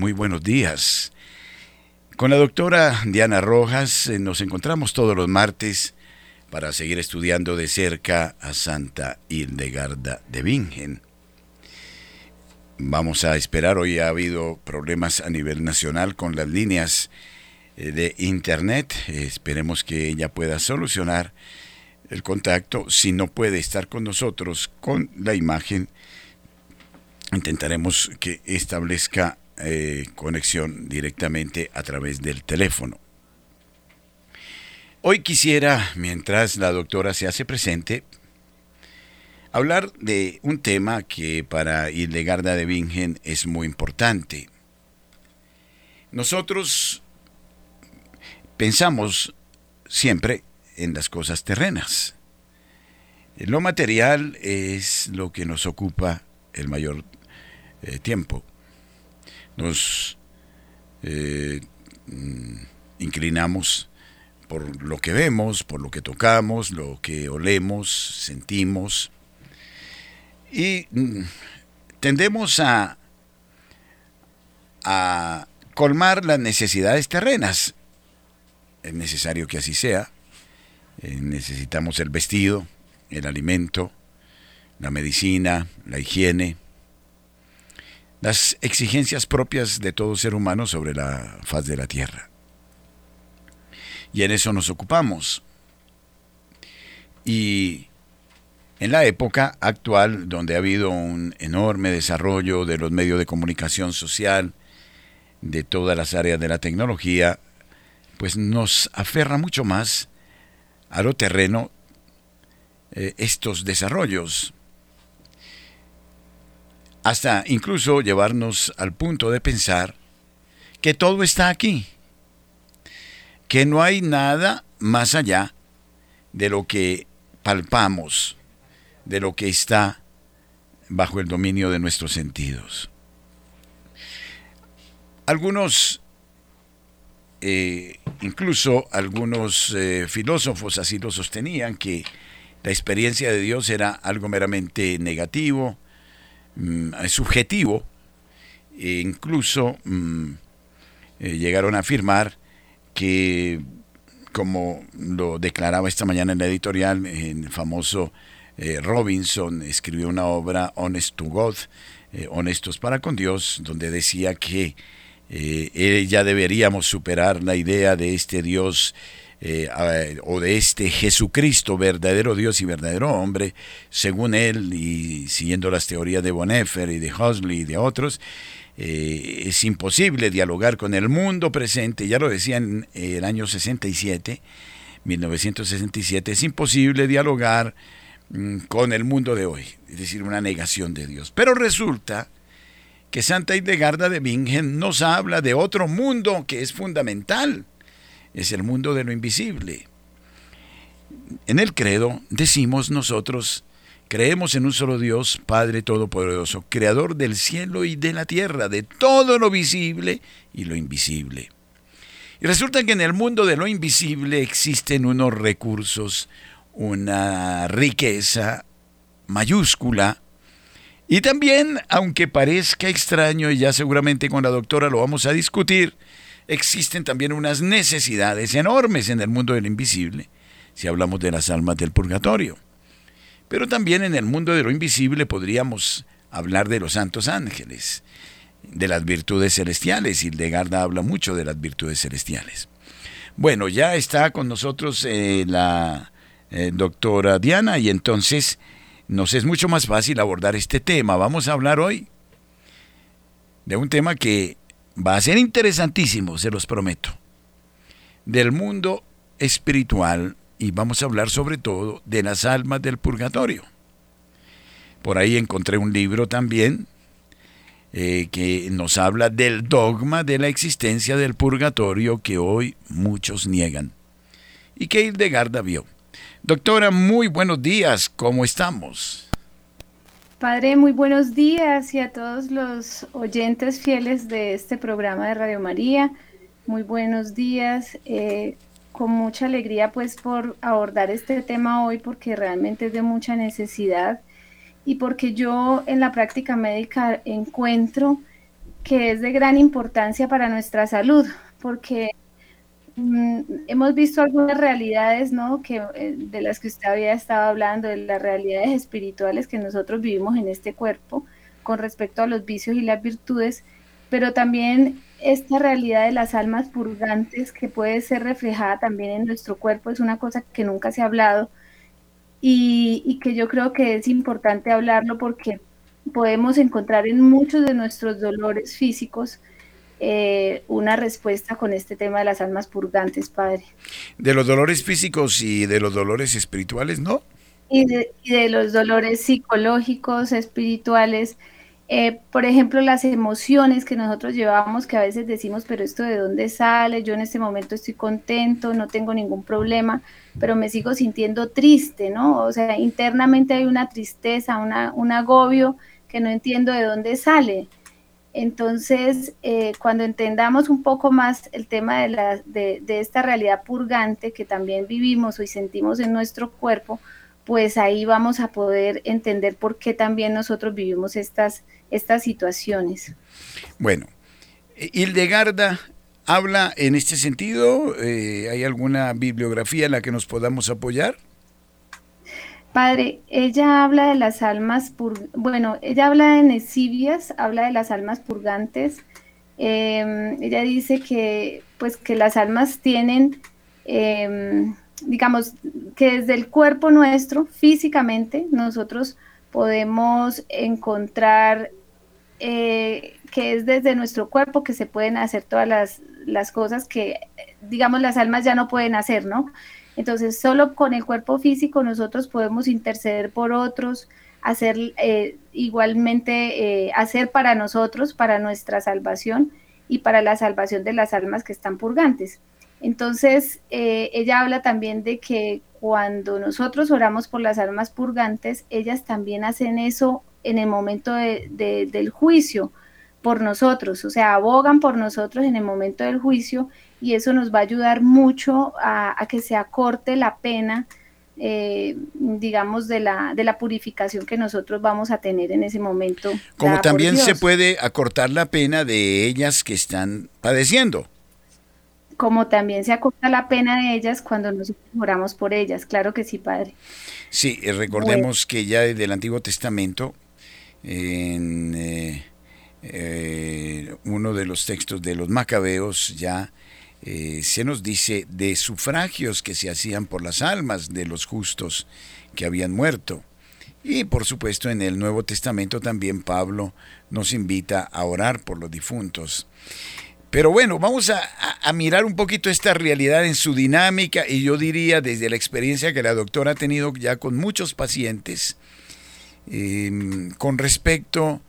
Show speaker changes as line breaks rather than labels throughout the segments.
muy buenos días. Con la doctora Diana Rojas eh, nos encontramos todos los martes para seguir estudiando de cerca a Santa Hildegarda de Bingen. Vamos a esperar, hoy ha habido problemas a nivel nacional con las líneas eh, de internet. Esperemos que ella pueda solucionar el contacto. Si no puede estar con nosotros con la imagen, intentaremos que establezca eh, conexión directamente a través del teléfono. Hoy quisiera, mientras la doctora se hace presente, hablar de un tema que para Hildegarda de Bingen es muy importante. Nosotros pensamos siempre en las cosas terrenas. Lo material es lo que nos ocupa el mayor eh, tiempo. Nos eh, mm, inclinamos por lo que vemos, por lo que tocamos, lo que olemos, sentimos. Y mm, tendemos a, colmar las necesidades terrenas. Es necesario que así sea. Eh, necesitamos el vestido, el alimento, la medicina, la higiene, las exigencias propias de todo ser humano sobre la faz de la tierra. Y en eso nos ocupamos. Y en la época actual, donde ha habido un enorme desarrollo de los medios de comunicación social, de todas las áreas de la tecnología, pues nos aferra mucho más a lo terreno eh, estos desarrollos hasta incluso llevarnos al punto de pensar que todo está aquí, que no hay nada más allá de lo que palpamos, de lo que está bajo el dominio de nuestros sentidos. Algunos, eh, incluso algunos eh, filósofos así lo sostenían, que la experiencia de Dios era algo meramente negativo, Mm, subjetivo, e incluso mm, eh, llegaron a afirmar que, como lo declaraba esta mañana en la editorial, el famoso eh, Robinson escribió una obra, Honest to God, eh, Honestos para con Dios, donde decía que ya deberíamos superar la idea de este Dios eh, o de este Jesucristo, verdadero Dios y verdadero hombre, según él y siguiendo las teorías de Bonhoeffer y de Huxley y de otros, eh, es imposible dialogar con el mundo presente, ya lo decía en el año 67, 1967, es imposible dialogar mm, con el mundo de hoy, es decir, una negación de Dios. Pero resulta que Santa Hildegarda de Bingen nos habla de otro mundo que es fundamental, es el mundo de lo invisible. En el credo decimos nosotros, creemos en un solo Dios, Padre Todopoderoso, Creador del cielo y de la tierra, de todo lo visible y lo invisible. Y resulta que en el mundo de lo invisible existen unos recursos, una riqueza mayúscula, y también, aunque parezca extraño, y ya seguramente con la doctora lo vamos a discutir, existen también unas necesidades enormes en el mundo del invisible, si hablamos de las almas del purgatorio. Pero también en el mundo de lo invisible podríamos hablar de los santos ángeles, de las virtudes celestiales. Hildegarda habla mucho de las virtudes celestiales. Bueno, ya está con nosotros eh, la eh, doctora Diana y entonces nos es mucho más fácil abordar este tema. Vamos a hablar hoy de un tema que Va a ser interesantísimo, se los prometo. Del mundo espiritual y vamos a hablar sobre todo de las almas del purgatorio. Por ahí encontré un libro también eh, que nos habla del dogma de la existencia del purgatorio que hoy muchos niegan y que Hildegarda vio. Doctora, muy buenos días, ¿cómo estamos?
Padre, muy buenos días y a todos los oyentes fieles de este programa de Radio María. Muy buenos días. Eh, con mucha alegría pues por abordar este tema hoy porque realmente es de mucha necesidad y porque yo en la práctica médica encuentro que es de gran importancia para nuestra salud, porque mm, hemos visto algunas realidades, ¿no? Que, eh, de las que usted había estado hablando, de las realidades espirituales que nosotros vivimos en este cuerpo con respecto a los vicios y las virtudes, pero también esta realidad de las almas purgantes que puede ser reflejada también en nuestro cuerpo es una cosa que nunca se ha hablado y, y que yo creo que es importante hablarlo porque podemos encontrar en muchos de nuestros dolores físicos eh, una respuesta con este tema de las almas purgantes, Padre.
De los dolores físicos y de los dolores espirituales, ¿no?
Y de, y de los dolores psicológicos, espirituales. Eh, por ejemplo, las emociones que nosotros llevamos, que a veces decimos, pero esto de dónde sale, yo en este momento estoy contento, no tengo ningún problema, pero me sigo sintiendo triste, ¿no? O sea, internamente hay una tristeza, una, un agobio que no entiendo de dónde sale. Entonces, eh, cuando entendamos un poco más el tema de, la, de, esta realidad purgante que también vivimos y sentimos en nuestro cuerpo, pues ahí vamos a poder entender por qué también nosotros vivimos estas, estas situaciones.
Bueno, Hildegarda habla en este sentido. Eh, ¿Hay alguna bibliografía en la que nos podamos apoyar?
Padre, ella habla de las almas, pur bueno, ella habla de Nesibias, habla de las almas purgantes. Em, ella dice que, pues, que las almas tienen, em, digamos, que desde el cuerpo nuestro, físicamente, nosotros podemos encontrar eh, que es desde nuestro cuerpo que se pueden hacer todas las, las cosas que, digamos, las almas ya no pueden hacer, ¿no? Entonces, solo con el cuerpo físico nosotros podemos interceder por otros, hacer eh, igualmente, eh, hacer para nosotros, para nuestra salvación y para la salvación de las almas que están purgantes. Entonces, eh, ella habla también de que cuando nosotros oramos por las almas purgantes, ellas también hacen eso en el momento del juicio por nosotros, o sea, abogan por nosotros en el momento del juicio y eso nos va a ayudar mucho a, que se acorte la pena, eh, digamos, de la, de la purificación que nosotros vamos a tener en ese momento.
Como también se puede acortar la pena de ellas que están padeciendo.
Como también se acorta la pena de ellas cuando nos oramos por ellas, claro que sí, Padre.
Sí, eh, recordemos que ya desde el Antiguo Testamento, en eh, uno de los textos de los macabeos, ya eh, se nos dice de sufragios que se hacían por las almas de los justos que habían muerto. Y por supuesto en el Nuevo Testamento también Pablo nos invita a orar por los difuntos. Pero bueno, vamos a, mirar un poquito esta realidad en su dinámica y yo diría desde la experiencia que la doctora ha tenido ya con muchos pacientes em, con respecto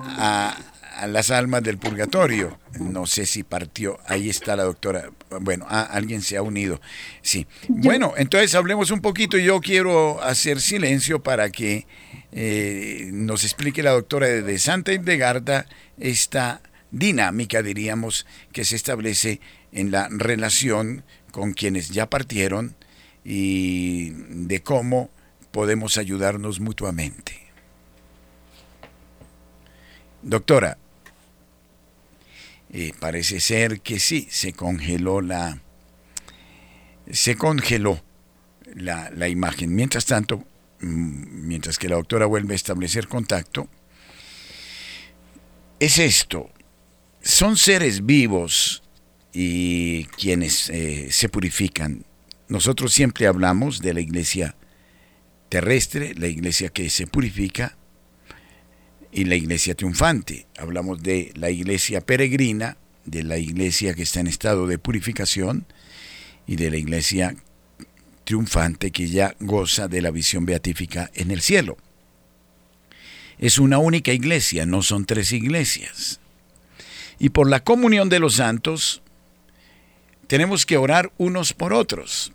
a, a las almas del purgatorio. No sé si partió, ahí está la doctora. Bueno, ah, alguien se ha unido. Sí. Bueno, entonces hablemos un poquito. Yo quiero hacer silencio para que eh, nos explique la doctora de Santa Hildegarda esta dinámica, diríamos, que se establece en la relación con quienes ya partieron y de cómo podemos ayudarnos mutuamente. Doctora, eh, parece ser que sí, se congeló la. Se congeló la, la imagen. Mientras tanto, mm, mientras que la doctora vuelve a establecer contacto, es esto. Son seres vivos y quienes eh, se purifican. Nosotros siempre hablamos de la iglesia terrestre, la iglesia que se purifica, y la iglesia triunfante. Hablamos de la iglesia peregrina, de la iglesia que está en estado de purificación y de la iglesia triunfante que ya goza de la visión beatífica en el cielo. Es una única iglesia, no son tres iglesias. Y por la comunión de los santos tenemos que orar unos por otros.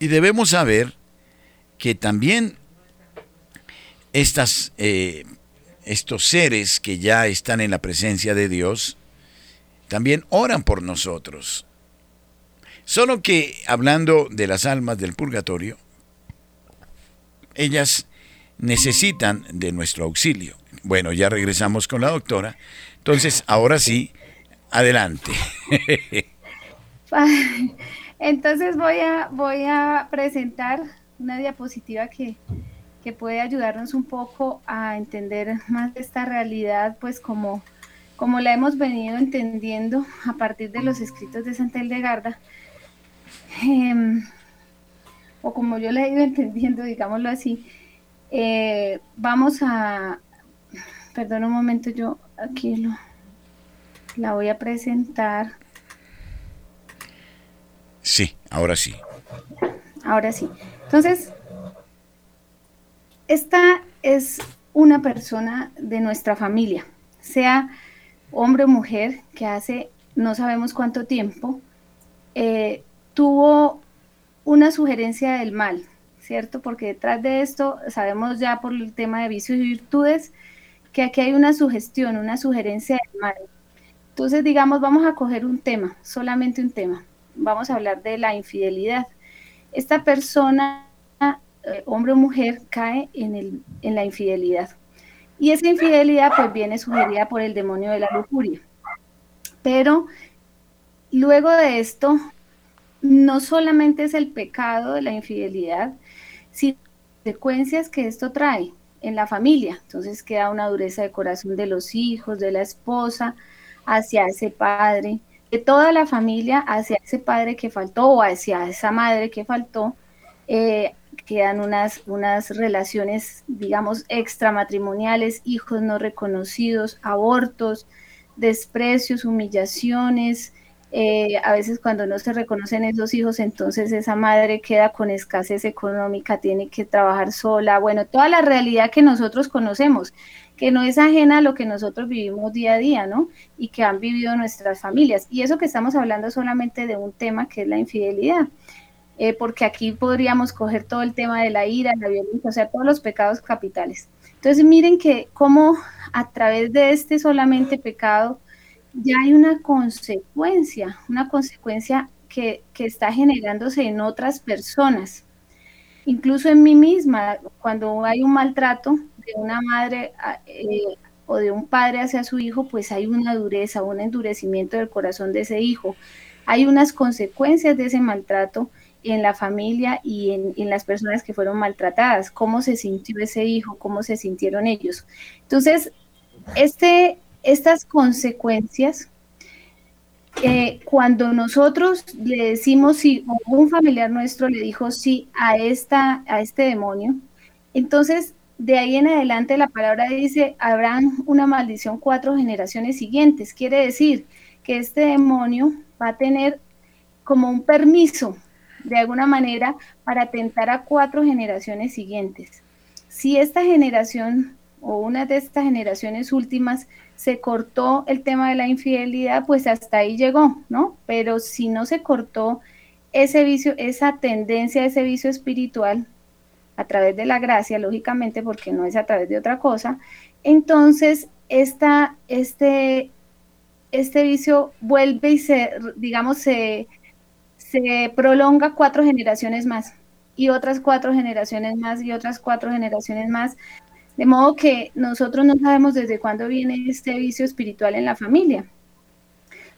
Y debemos saber que también estas eh, estos seres que ya están en la presencia de Dios, también oran por nosotros. Solo que hablando de las almas del purgatorio, ellas necesitan de nuestro auxilio. Bueno, ya regresamos con la doctora. Entonces, ahora sí, adelante.
Entonces voy a, voy a presentar una diapositiva que, que puede ayudarnos un poco a entender más esta realidad, pues como, como la hemos venido entendiendo a partir de los escritos de Santa Hildegarda, em, o como yo la he ido entendiendo, digámoslo así, eh, vamos a, perdón un momento, yo aquí lo, la voy a presentar.
Sí, ahora sí.
Ahora sí. Entonces, esta es una persona de nuestra familia, sea hombre o mujer, que hace no sabemos cuánto tiempo eh, tuvo una sugerencia del mal, ¿cierto? Porque detrás de esto sabemos ya por el tema de vicios y virtudes que aquí hay una sugestión, una sugerencia del mal. Entonces, digamos, vamos a coger un tema, solamente un tema. Vamos a hablar de la infidelidad. Esta persona eh, hombre o mujer cae en, el, en la infidelidad. Y esa infidelidad pues viene sugerida por el demonio de la lujuria. Pero luego de esto, no solamente es el pecado de la infidelidad, sino consecuencias que esto trae en la familia. Entonces queda una dureza de corazón de los hijos, de la esposa, hacia ese padre, de toda la familia hacia ese padre que faltó o hacia esa madre que faltó, eh, quedan unas, unas relaciones, digamos, extramatrimoniales, hijos no reconocidos, abortos, desprecios, humillaciones. Eh, a veces cuando no se reconocen esos hijos, entonces esa madre queda con escasez económica, tiene que trabajar sola. Bueno, toda la realidad que nosotros conocemos, que no es ajena a lo que nosotros vivimos día a día, ¿no? Y que han vivido nuestras familias. Y eso que estamos hablando solamente de un tema que es la infidelidad. Eh, porque aquí podríamos coger todo el tema de la ira, la violencia, o sea, todos los pecados capitales. Entonces miren que como a través de este solamente pecado ya hay una consecuencia, una consecuencia que, que está generándose en otras personas, incluso en mí misma, cuando hay un maltrato de una madre eh, o de un padre hacia su hijo, pues hay una dureza, un endurecimiento del corazón de ese hijo. Hay unas consecuencias de ese maltrato en la familia y en, las personas que fueron maltratadas, cómo se sintió ese hijo, cómo se sintieron ellos. Entonces, este, estas consecuencias, eh, cuando nosotros le decimos si un familiar nuestro le dijo sí a, esta, a este demonio, entonces de ahí en adelante la palabra dice, habrán una maldición cuatro generaciones siguientes. Quiere decir que este demonio va a tener como un permiso de alguna manera para atentar a cuatro generaciones siguientes. Si esta generación o una de estas generaciones últimas se cortó el tema de la infidelidad, pues hasta ahí llegó, ¿no? Pero si no se cortó ese vicio, esa tendencia, ese vicio espiritual, a través de la gracia, lógicamente, porque no es a través de otra cosa, entonces esta, este, este vicio vuelve y se, digamos, se, se prolonga cuatro generaciones más y otras cuatro generaciones más y otras cuatro generaciones más. De modo que nosotros no sabemos desde cuándo viene este vicio espiritual en la familia.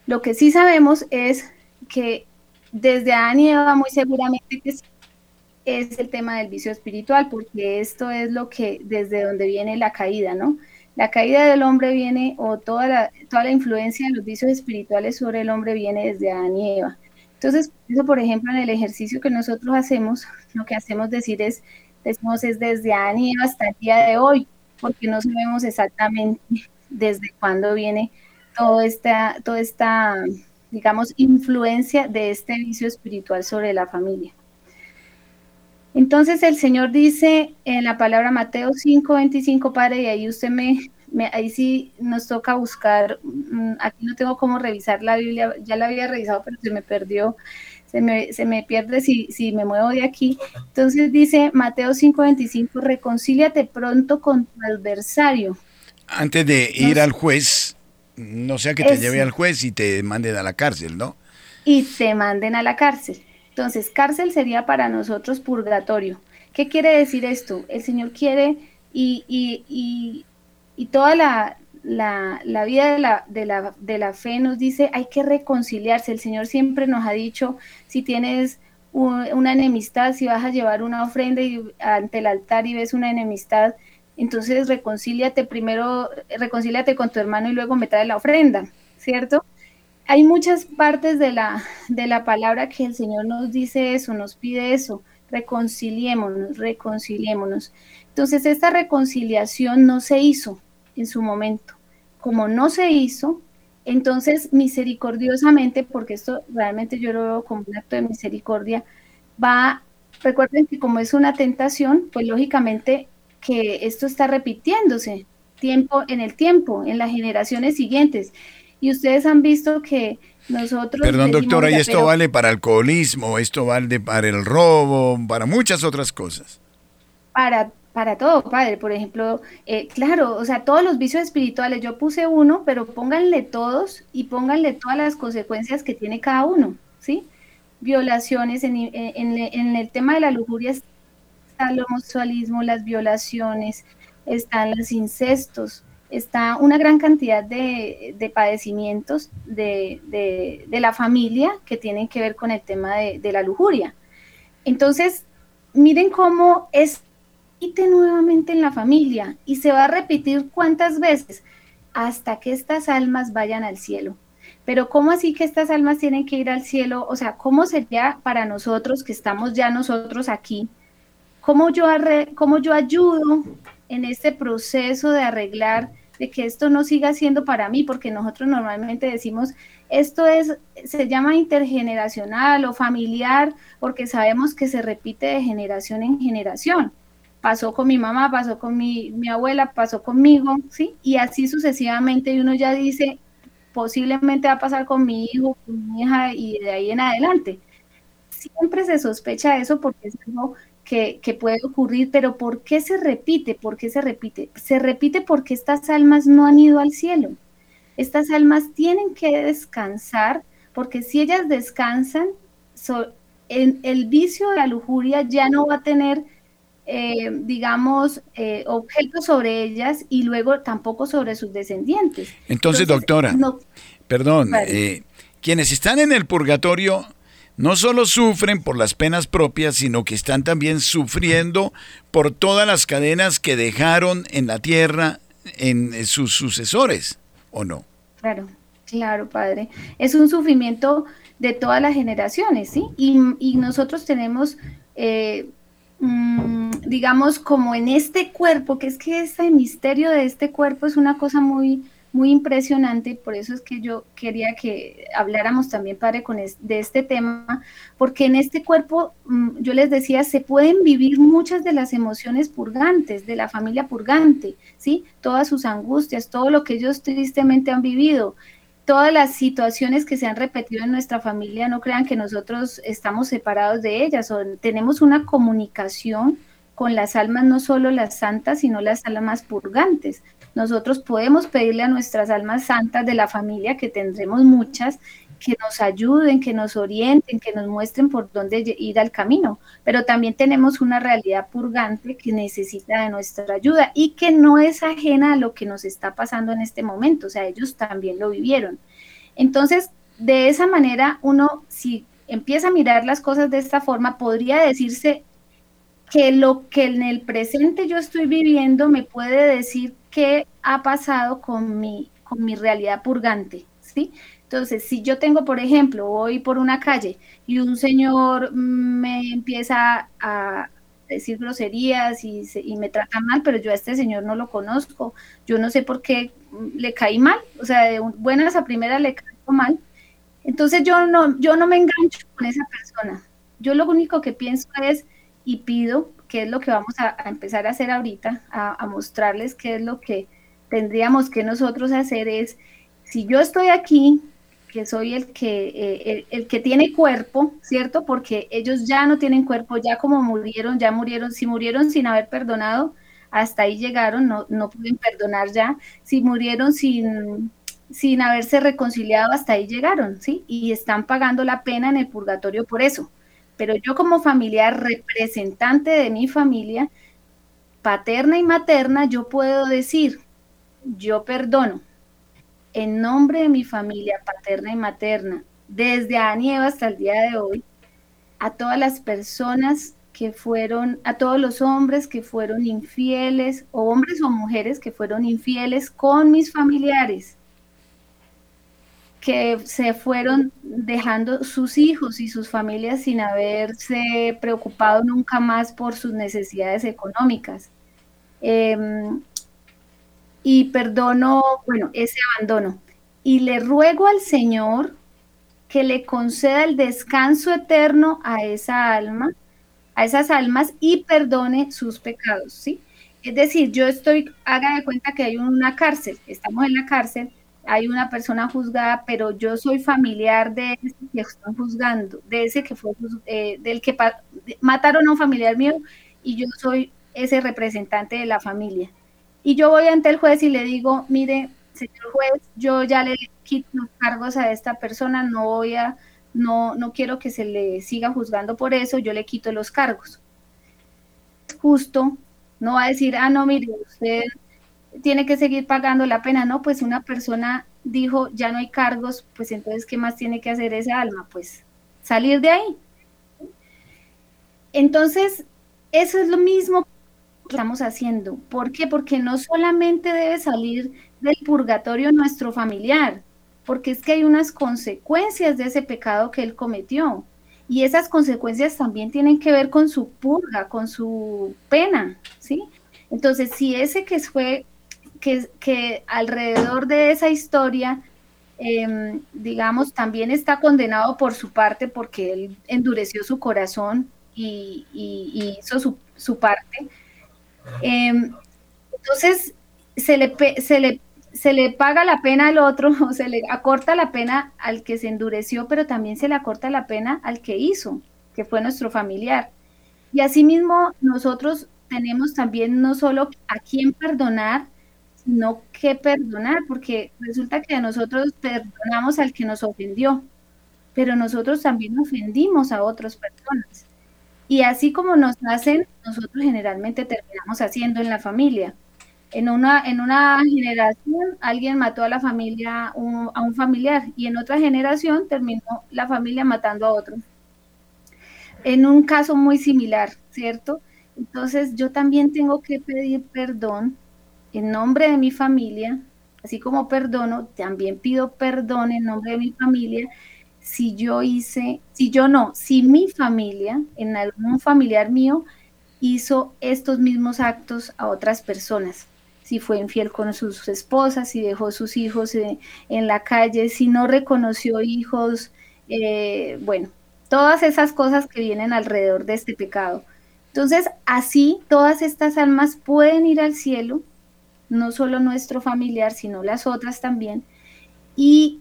Lo que sí sabemos es que desde Adán y Eva muy seguramente que es el tema del vicio espiritual, porque esto es lo que desde donde viene la caída, ¿no? La caída del hombre viene, o toda la, toda la influencia de los vicios espirituales sobre el hombre viene desde Adán y Eva. Entonces, eso, por ejemplo, en el ejercicio que nosotros hacemos, lo que hacemos decir es, decimos es desde año hasta el día de hoy, porque no sabemos exactamente desde cuándo viene toda esta, toda esta, digamos, influencia de este vicio espiritual sobre la familia. Entonces el Señor dice en la palabra Mateo 5, 25, Padre, y ahí usted me, ahí sí nos toca buscar, mm, aquí no tengo cómo revisar la Biblia, ya la había revisado, pero se me perdió, se me, se me pierde si, si me muevo de aquí. Entonces dice Mateo 5:25, reconcíliate pronto con tu adversario.
Antes de ir al juez, no sea que te lleve al juez y te manden a la cárcel, ¿no?
Y te manden a la cárcel. Entonces, cárcel sería para nosotros purgatorio. ¿Qué quiere decir esto? El Señor quiere y, y, y toda la, la, vida de la, de, la, de la fe nos dice hay que reconciliarse. El Señor siempre nos ha dicho, si tienes una enemistad, si vas a llevar una ofrenda y, ante el altar y ves una enemistad, entonces reconcíliate primero, reconcíliate con tu hermano y luego me trae la ofrenda, ¿cierto? Hay muchas partes de la, de la palabra que el Señor nos dice eso, nos pide eso, reconciliémonos, reconciliémonos. Entonces esta reconciliación no se hizo en su momento. Como no se hizo, entonces misericordiosamente, porque esto realmente yo lo veo como un acto de misericordia, va, recuerden que como es una tentación, pues lógicamente que esto está repitiéndose tiempo en el tiempo, en las generaciones siguientes. Y ustedes han visto que nosotros...
Perdón, doctora, y esto vale para alcoholismo, esto vale para el robo, para muchas otras cosas.
Para, para todo, padre. Por ejemplo, eh, claro, o sea, todos los vicios espirituales, yo puse uno, pero pónganle todos y pónganle todas las consecuencias que tiene cada uno, ¿sí? Violaciones, en, en el tema de la lujuria está el homosexualismo, las violaciones, están los incestos, está una gran cantidad de, padecimientos de, la familia que tienen que ver con el tema de, la lujuria. Entonces, miren cómo es nuevamente en la familia y se va a repetir cuántas veces hasta que estas almas vayan al cielo. Pero ¿cómo así que estas almas tienen que ir al cielo? O sea, ¿cómo sería para nosotros que estamos ya nosotros aquí? ¿Cómo yo, cómo yo ayudo en este proceso de arreglar, de que esto no siga siendo para mí, porque nosotros normalmente decimos, esto es, se llama intergeneracional o familiar, porque sabemos que se repite de generación en generación. Pasó con mi mamá, pasó con mi, mi abuela, pasó conmigo, ¿sí? Y así sucesivamente, y uno ya dice, posiblemente va a pasar con mi hijo, con mi hija, y de ahí en adelante. Siempre se sospecha eso porque es algo que, puede ocurrir, pero ¿por qué se repite? ¿Por qué se repite? Se repite porque estas almas no han ido al cielo. Estas almas tienen que descansar porque si ellas descansan, el vicio de la lujuria ya no va a tener, eh, digamos, eh, objetos sobre ellas y luego tampoco sobre sus descendientes.
Entonces, doctora, perdón, eh, quienes están en el purgatorio no solo sufren por las penas propias, sino que están también sufriendo por todas las cadenas que dejaron en la tierra en sus sucesores, ¿o no?
Claro, claro, padre. Es un sufrimiento de todas las generaciones, ¿sí? Y, nosotros tenemos, eh, mm, digamos, como en este cuerpo, que es que este misterio de este cuerpo es una cosa muy muy impresionante, por eso es que yo quería que habláramos también, padre, con de este tema, porque en este cuerpo, mm, yo les decía, se pueden vivir muchas de las emociones purgantes, de la familia purgante, ¿sí? Todas sus angustias, todo lo que ellos tristemente han vivido, todas las situaciones que se han repetido en nuestra familia, no crean que nosotros estamos separados de ellas, o tenemos una comunicación con las almas, no solo las santas, sino las almas purgantes. Nosotros podemos pedirle a nuestras almas santas de la familia, que tendremos muchas, que nos ayuden, que nos orienten, que nos muestren por dónde ir al camino. Pero también tenemos una realidad purgante que necesita de nuestra ayuda y que no es ajena a lo que nos está pasando en este momento. O sea, ellos también lo vivieron. Entonces, de esa manera, uno, si empieza a mirar las cosas de esta forma, podría decirse que lo que en el presente yo estoy viviendo me puede decir qué ha pasado con mi, con mi realidad purgante, ¿sí? Entonces, si yo tengo, por ejemplo, voy por una calle y un señor me empieza a decir groserías y, y, me trata mal, pero yo a este señor no lo conozco, yo no sé por qué le caí mal, o sea, de buenas a primeras le caigo mal, entonces yo no, yo no me engancho con esa persona, yo lo único que pienso es y pido qué es lo que vamos a, empezar a hacer ahorita, a, mostrarles qué es lo que tendríamos que nosotros hacer es, si yo estoy aquí, que soy el que, eh, el, que tiene cuerpo, ¿cierto? Porque ellos ya no tienen cuerpo, ya como murieron, ya murieron, si murieron sin haber perdonado, hasta ahí llegaron, no, no pueden perdonar ya, si murieron sin, sin haberse reconciliado, hasta ahí llegaron, ¿sí? Y están pagando la pena en el purgatorio por eso pero yo como familiar representante de mi familia, paterna y materna, yo puedo decir, yo perdono en nombre de mi familia paterna y materna, desde Anieva hasta el día de hoy, a todas las personas que fueron, a todos los hombres que fueron infieles, o hombres o mujeres que fueron infieles con mis familiares, que se fueron dejando sus hijos y sus familias sin haberse preocupado nunca más por sus necesidades económicas. Em, y perdono, bueno, ese abandono. Y le ruego al Señor que le conceda el descanso eterno a esa alma, a esas almas y perdone sus pecados, ¿sí? Es decir, yo estoy, haga de cuenta que hay una cárcel, estamos en la cárcel, hay una persona juzgada, pero yo soy familiar de ese que están juzgando, de ese que fue, eh, del que mataron a un familiar mío y yo soy ese representante de la familia. Y yo voy ante el juez y le digo, mire, señor juez, yo ya le quito los cargos a esta persona, no voy a, no, no quiero que se le siga juzgando por eso, yo le quito los cargos. Justo, no va a decir, ah, no, mire, usted tiene que seguir pagando la pena, no, pues una persona dijo, ya no hay cargos, pues entonces, ¿qué más tiene que hacer ese alma? Pues salir de ahí. Entonces, eso es lo mismo estamos haciendo. ¿Por qué? Porque no solamente debe salir del purgatorio nuestro familiar, porque es que hay unas consecuencias de ese pecado que él cometió. Y esas consecuencias también tienen que ver con su purga, con su pena, ¿sí? Entonces, si ese que fue, que, que alrededor de esa historia, em, digamos, también está condenado por su parte porque él endureció su corazón y, hizo su, su parte. Em, entonces, se le, se le se le paga la pena al otro, o se le acorta la pena al que se endureció, pero también se le acorta la pena al que hizo, que fue nuestro familiar. Y asimismo, nosotros tenemos también no solo a quién perdonar, sino qué perdonar, porque resulta que nosotros perdonamos al que nos ofendió, pero nosotros también ofendimos a otras personas. Y así como nos hacen, nosotros generalmente terminamos haciendo en la familia. En una, en una generación alguien mató a la familia, a un familiar, y en otra generación terminó la familia matando a otro. En un caso muy similar, ¿cierto? Entonces yo también tengo que pedir perdón en nombre de mi familia, así como perdono, también pido perdón en nombre de mi familia si yo hice, si yo no, si mi familia, en algún familiar mío, hizo estos mismos actos a otras personas si fue infiel con sus esposas, si dejó sus hijos en, la calle, si no reconoció hijos, eh, bueno, todas esas cosas que vienen alrededor de este pecado. Entonces, así todas estas almas pueden ir al cielo, no solo nuestro familiar, sino las otras también, y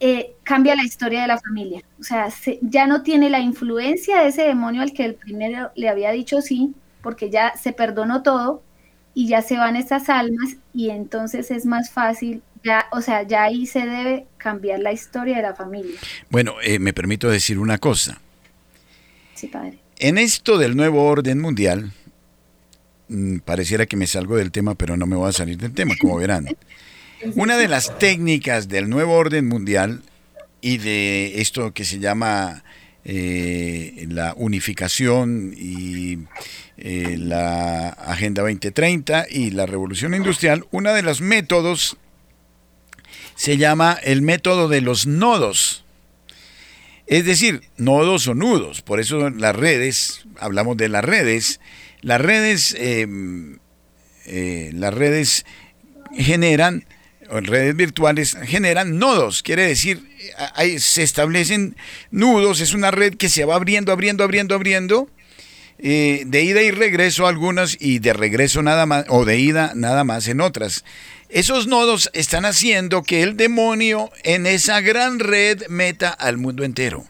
eh, cambia la historia de la familia. O sea, ya no tiene la influencia de ese demonio al que el primero le había dicho sí, porque ya se perdonó todo, y ya se van estas almas y entonces es más fácil, ya, o sea, ya ahí se debe cambiar la historia de la familia.
Bueno, eh, me permito decir una cosa.
Sí, padre.
En esto del nuevo orden mundial, mm, pareciera que me salgo del tema, pero no me voy a salir del tema, como verán. Una de las técnicas del nuevo orden mundial y de esto que se llama eh, la unificación y eh, la Agenda 2030 y la Revolución Industrial, uno de los métodos se llama el método de los nodos. Es decir, nodos o nudos. Por eso las redes, hablamos de las redes, las redes, em, eh, las redes generan redes virtuales generan nodos, quiere decir, se establecen nudos, es una red que se va abriendo, abriendo, abriendo, abriendo, eh, de ida y regreso algunas y de regreso nada más, o de ida nada más en otras. Esos nodos están haciendo que el demonio en esa gran red meta al mundo entero.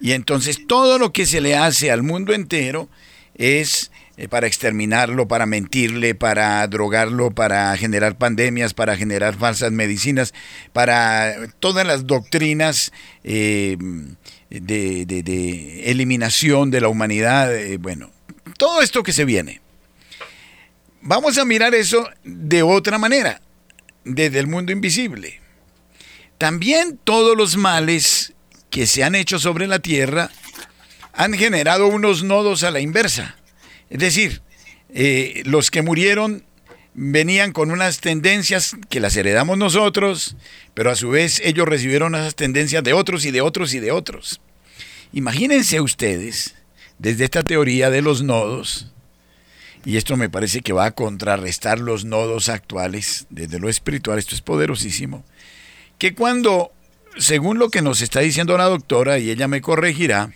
Y entonces todo lo que se le hace al mundo entero es eh, para exterminarlo, para mentirle, para drogarlo, para generar pandemias, para generar falsas medicinas, para todas las doctrinas eh, de, eliminación de la humanidad, eh, bueno, todo esto que se viene. vamos a mirar eso de otra manera, desde el mundo invisible. También todos los males que se han hecho sobre la tierra han generado unos nodos a la inversa. Es decir, eh, los que murieron venían con unas tendencias que las heredamos nosotros, pero a su vez ellos recibieron esas tendencias de otros y de otros y de otros. Imagínense ustedes, desde esta teoría de los nodos, y esto me parece que va a contrarrestar los nodos actuales desde lo espiritual, esto es poderosísimo, que cuando, según lo que nos está diciendo la doctora, y ella me corregirá,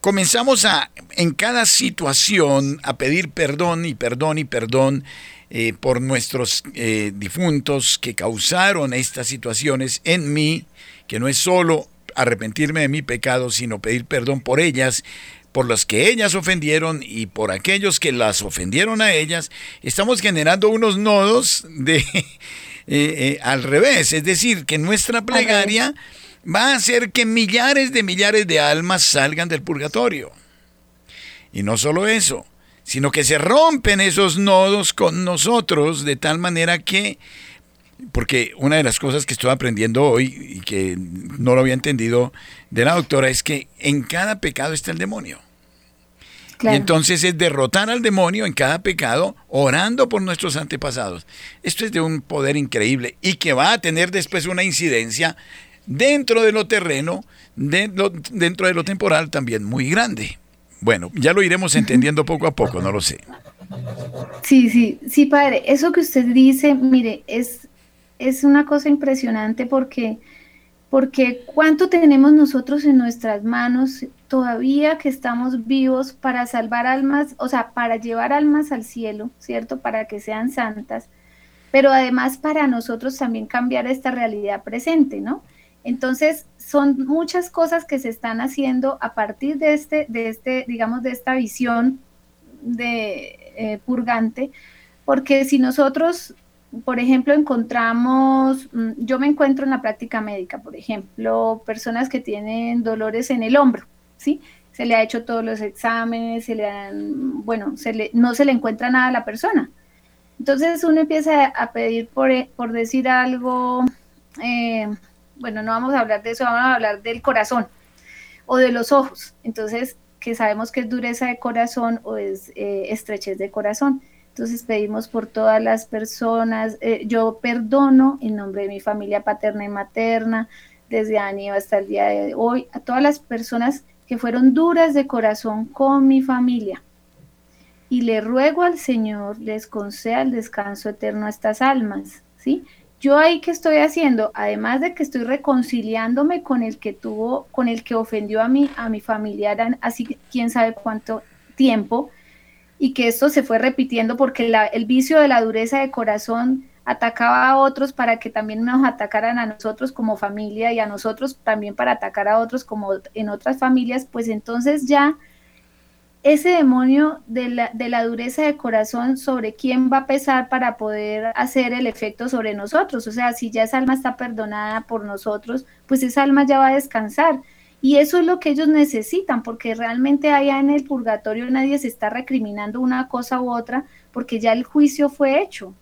comenzamos a, en cada situación, a pedir perdón y perdón y perdón eh, por nuestros eh, difuntos que causaron estas situaciones en mí, que no es solo arrepentirme de mi pecado, sino pedir perdón por ellas, por las que ellas ofendieron y por aquellos que las ofendieron a ellas, estamos generando unos nodos de eh, al revés, es decir, que nuestra plegaria va a hacer que millares de millares de almas salgan del purgatorio. Y no solo eso, sino que se rompen esos nodos con nosotros de tal manera que, porque una de las cosas que estoy aprendiendo hoy y que no lo había entendido de la doctora es que en cada pecado está el demonio. Y entonces es derrotar al demonio en cada pecado orando por nuestros antepasados. Esto es de un poder increíble y que va a tener después una incidencia dentro de lo terreno, dentro de lo temporal también muy grande. Bueno, ya lo iremos entendiendo poco a poco, no lo sé.
Sí, sí, sí, padre. Eso que usted dice, mire, es, es una cosa impresionante porque, porque cuánto tenemos nosotros en nuestras manos todavía que estamos vivos para salvar almas, o sea, para llevar almas al cielo, ¿cierto? Para que sean santas, pero además para nosotros también cambiar esta realidad presente, ¿no? Entonces, son muchas cosas que se están haciendo a partir de este, de este, digamos, de esta visión de eh, purgante, porque si nosotros, por ejemplo, encontramos, mm, yo me encuentro en la práctica médica, por ejemplo, personas que tienen dolores en el hombro, ¿sí? Se le ha hecho todos los exámenes, se le han, bueno, se le, no se le encuentra nada a la persona. Entonces uno empieza a pedir por, por decir algo, eh, bueno, no vamos a hablar de eso, vamos a hablar del corazón o de los ojos. Entonces, que sabemos que es dureza de corazón o es eh, estrechez de corazón. Entonces pedimos por todas las personas, eh, yo perdono en nombre de mi familia paterna y materna, desde Aníbal hasta el día de hoy, a todas las personas que fueron duras de corazón con mi familia. Y le ruego al Señor les conceda el descanso eterno a estas almas, ¿sí? Yo ahí que estoy haciendo, además de que estoy reconciliándome con el que tuvo, con el que ofendió a mi, a mi familiar, así quién sabe cuánto tiempo, y que esto se fue repitiendo porque el vicio de la dureza de corazón atacaba a otros para que también nos atacaran a nosotros como familia y a nosotros también para atacar a otros como en otras familias, pues entonces ya ese demonio de la, de la, dureza de corazón sobre quién va a pesar para poder hacer el efecto sobre nosotros. O sea, si ya esa alma está perdonada por nosotros, pues esa alma ya va a descansar. Y eso es lo que ellos necesitan, porque realmente allá en el purgatorio nadie se está recriminando una cosa u otra, porque ya el juicio fue hecho.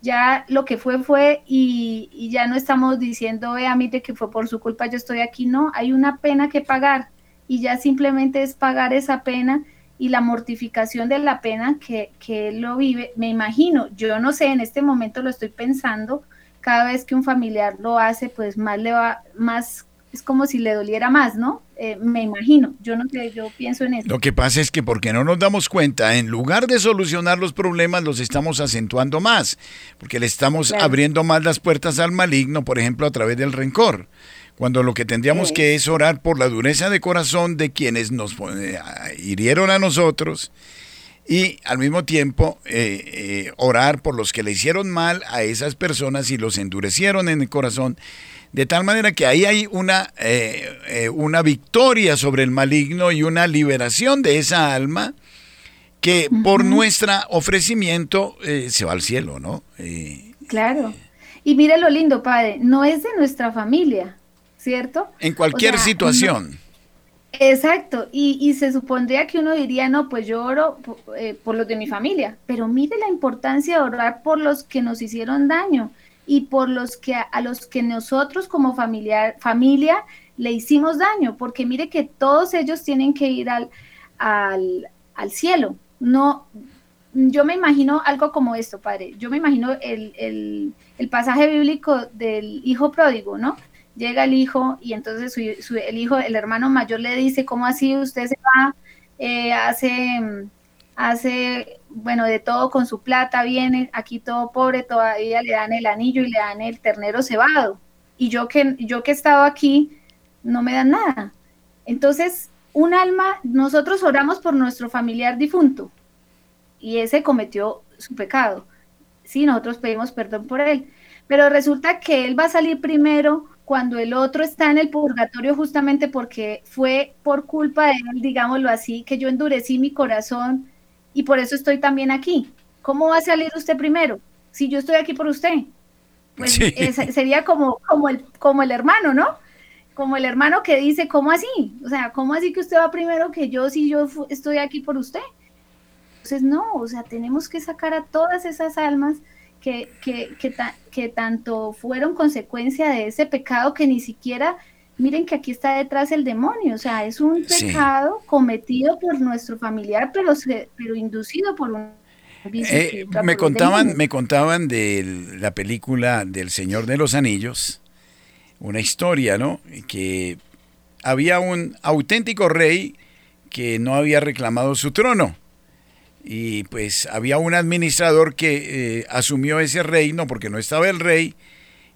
Ya lo que fue fue y, y ya no estamos diciendo, vea, mire que fue por su culpa, yo estoy aquí. No, hay una pena que pagar y ya simplemente es pagar esa pena y la mortificación de la pena que, que él lo vive, me imagino, yo no sé, en este momento lo estoy pensando, cada vez que un familiar lo hace, pues más le va, más, es como si le doliera más, ¿no? Eh, me imagino, yo no sé, yo pienso en eso.
Lo que pasa es que porque no nos damos cuenta, en lugar de solucionar los problemas, los estamos acentuando más, porque le estamos abriendo más las puertas al maligno, por ejemplo, a través del rencor cuando lo que tendríamos que es orar por la dureza de corazón de quienes nos eh, hirieron a nosotros y al mismo tiempo eh, eh, orar por los que le hicieron mal a esas personas y los endurecieron en el corazón, de tal manera que ahí hay una, una victoria sobre el maligno y una liberación de esa alma que por nuestro ofrecimiento se va al cielo, ¿no?
claro. Y mire lo lindo, padre, no es de nuestra familia, ¿cierto?
En cualquier situación.
Exacto, y, se supondría que uno diría, no, pues yo oro eh, por, los de mi familia, pero mire la importancia de orar por los que nos hicieron daño y por los que a, los que nosotros como familiar, familia le hicimos daño, porque mire que todos ellos tienen que ir al, al, al cielo. No, yo me imagino algo como esto, padre. Yo me imagino el, el, el pasaje bíblico del hijo pródigo, ¿no? Llega el hijo y entonces el hijo, el hermano mayor le dice, ¿cómo así usted se va? Eh, hace, hace, bueno, de todo con su plata, viene aquí todo pobre, todavía le dan el anillo y le dan el ternero cebado. Y yo que, yo que he estado aquí, no me dan nada. Entonces, un alma, nosotros oramos por nuestro familiar difunto y ese cometió su pecado. Sí, nosotros pedimos perdón por él, pero resulta que él va a salir primero cuando el otro está en el purgatorio justamente porque fue por culpa de él, digámoslo así, que yo endurecí mi corazón y por eso estoy también aquí. ¿Cómo va a salir usted primero si yo estoy aquí por usted? Pues sería como, como, el, como el hermano, ¿no? Como el hermano que dice, ¿cómo así? O sea, ¿cómo así que usted va primero que yo si yo estoy aquí por usted? Entonces, no, o sea, tenemos que sacar a todas esas almas que, que, tanto fueron consecuencia de ese pecado que ni siquiera, miren que aquí está detrás el demonio, o sea, es un pecado cometido por nuestro familiar, pero, pero inducido por un...
Eh, me contaban, me contaban de la película del Señor de los Anillos, una historia, ¿no? Que había un auténtico rey que no había reclamado su trono y pues había un administrador que eh, asumió ese reino porque no estaba el rey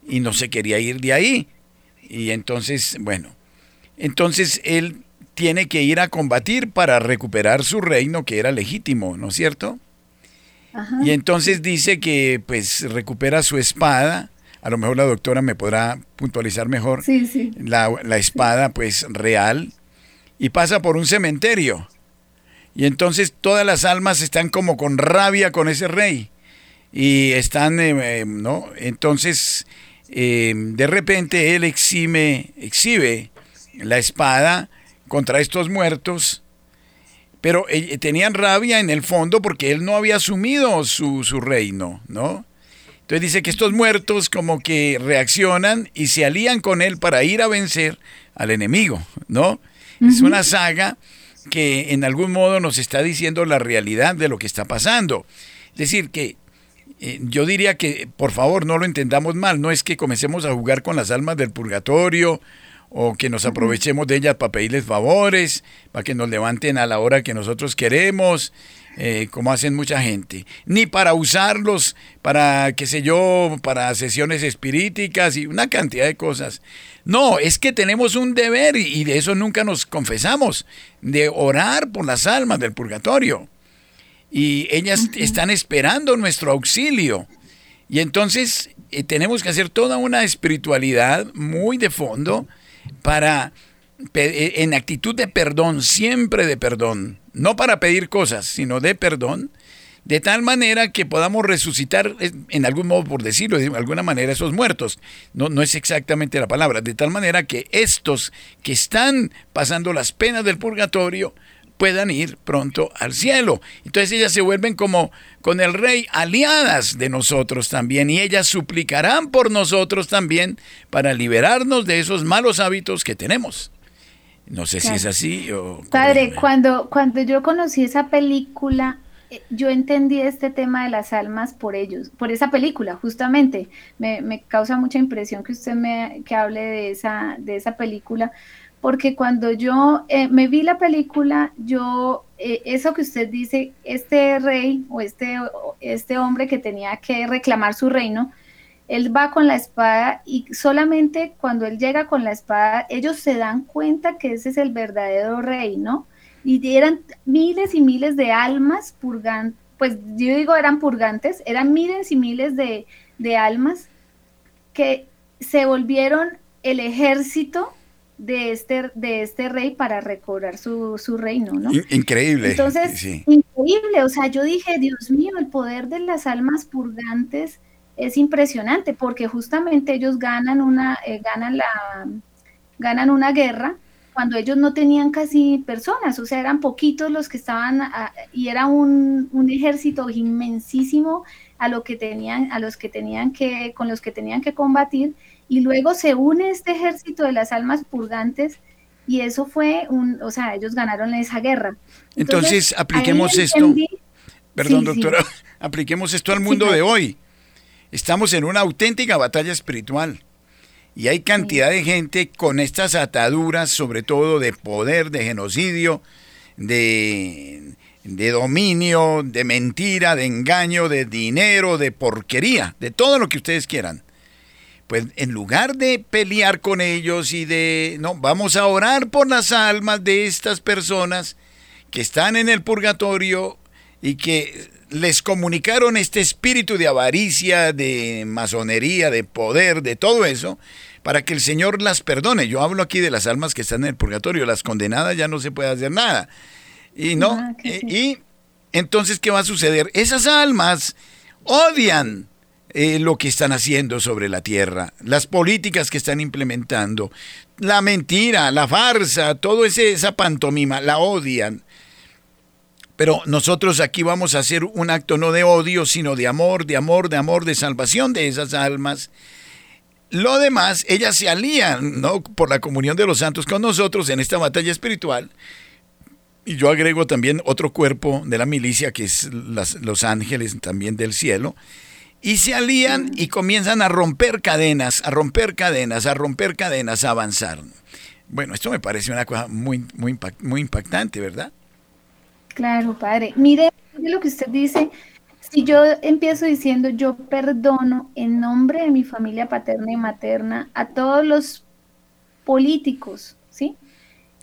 y no se quería ir de ahí. Y entonces, bueno, entonces él tiene que ir a combatir para recuperar su reino que era legítimo, ¿no es cierto? Y entonces dice que pues recupera su espada, a lo mejor la doctora me podrá puntualizar mejor,
sí, sí.
La, la espada pues real, y pasa por un cementerio y entonces todas las almas están como con rabia con ese rey. Y están, eh, eh, ¿no? Entonces, eh, de repente él exime, exhibe la espada contra estos muertos, pero tenían rabia en el fondo porque él no había asumido su, su reino, ¿no? Entonces dice que estos muertos como que reaccionan y se alían con él para ir a vencer al enemigo, ¿no? Es una saga que en algún modo nos está diciendo la realidad de lo que está pasando. Es decir, que eh, yo diría que, por favor, no lo entendamos mal, no es que comencemos a jugar con las almas del purgatorio o que nos aprovechemos de ellas para pedirles favores, para que nos levanten a la hora que nosotros queremos, eh, como hacen mucha gente, ni para usarlos para, qué sé yo, para sesiones espiríticas y una cantidad de cosas. No, es que tenemos un deber y de eso nunca nos confesamos, de orar por las almas del purgatorio. Y ellas están esperando nuestro auxilio. Y entonces eh, tenemos que hacer toda una espiritualidad muy de fondo para, en actitud de perdón, siempre de perdón, no para pedir cosas, sino de perdón, de tal manera que podamos resucitar, en algún modo, por decirlo de alguna manera, esos muertos. No, no es exactamente la palabra, de tal manera que estos que están pasando las penas del purgatorio puedan ir pronto al cielo. Entonces ellas se vuelven como con el rey aliadas de nosotros también y ellas suplicarán por nosotros también para liberarnos de esos malos hábitos que tenemos. No sé si es así o...
Padre, cuando, cuando yo conocí esa película, eh, yo entendí este tema de las almas por ellos, por esa película, justamente. Me, me, causa mucha impresión que usted me que hable de esa, de esa película, porque cuando yo eh, me vi la película, yo, eh, eso que usted dice, este rey o este, este hombre que tenía que reclamar su reino, él va con la espada y solamente cuando él llega con la espada, ellos se dan cuenta que ese es el verdadero rey, ¿no? y eran miles y miles de almas purgantes, pues yo digo eran purgantes, eran miles y miles de, almas que se volvieron el ejército de este, de este rey para recobrar su, reino, ¿no?
Increíble.
Entonces, increíble, o sea, yo dije, Dios mío, el poder de las almas purgantes es impresionante, porque justamente ellos ganan una, eh, ganan la, ganan una guerra cuando ellos no tenían casi personas, o sea, eran poquitos los que estaban, y era un, un, ejército inmensísimo a lo que tenían, a los que tenían que, con los que tenían que combatir, y luego se une este ejército de las almas purgantes, y eso fue un, o sea, ellos ganaron esa guerra.
Entonces, apliquemos esto, perdón doctora, apliquemos esto al mundo de hoy. Estamos en una auténtica batalla espiritual y hay cantidad de gente con estas ataduras, sobre todo de poder, de genocidio, de, de dominio, de mentira, de engaño, de dinero, de porquería, de todo lo que ustedes quieran. Pues en lugar de pelear con ellos y de, no, vamos a orar por las almas de estas personas que están en el purgatorio y que les comunicaron este espíritu de avaricia, de masonería, de poder, de todo eso, para que el Señor las perdone. Yo hablo aquí de las almas que están en el purgatorio, las condenadas ya no se puede hacer nada. Y no, ah, eh, y, entonces, ¿qué va a suceder? Esas almas odian eh, lo que están haciendo sobre la tierra, las políticas que están implementando, la mentira, la farsa, todo ese, esa pantomima, la odian. Pero nosotros aquí vamos a hacer un acto no de odio, sino de amor, de amor, de amor, de salvación de esas almas lo demás, ellas se alían, ¿no? Por la comunión de los santos con nosotros en esta batalla espiritual. Y yo agrego también otro cuerpo de la milicia, que es los ángeles también del cielo. Y se alían y comienzan a romper cadenas, a romper cadenas, a romper cadenas, a avanzar. Bueno, esto me parece una cosa muy, muy, muy impactante, ¿verdad?
Claro, padre. Mire lo que usted dice si yo empiezo diciendo yo perdono en nombre de mi familia paterna y materna a todos los políticos, ¿sí?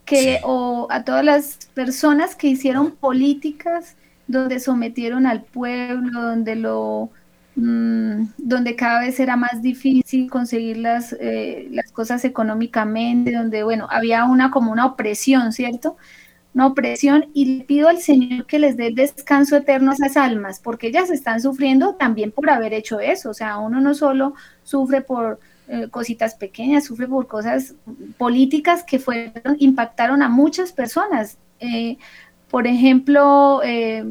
Que, o a todas las personas que hicieron políticas donde sometieron al pueblo, donde lo mm, donde cada vez era más difícil conseguir las, eh, las cosas económicamente, donde bueno, había una como una opresión, ¿cierto? Una opresión y le pido al Señor que les dé descanso eterno a esas almas, porque ellas están sufriendo también por haber hecho eso. O sea, uno no solo sufre por eh, cositas pequeñas, sufre por cosas políticas que fueron, impactaron a muchas personas. Eh, por ejemplo, eh,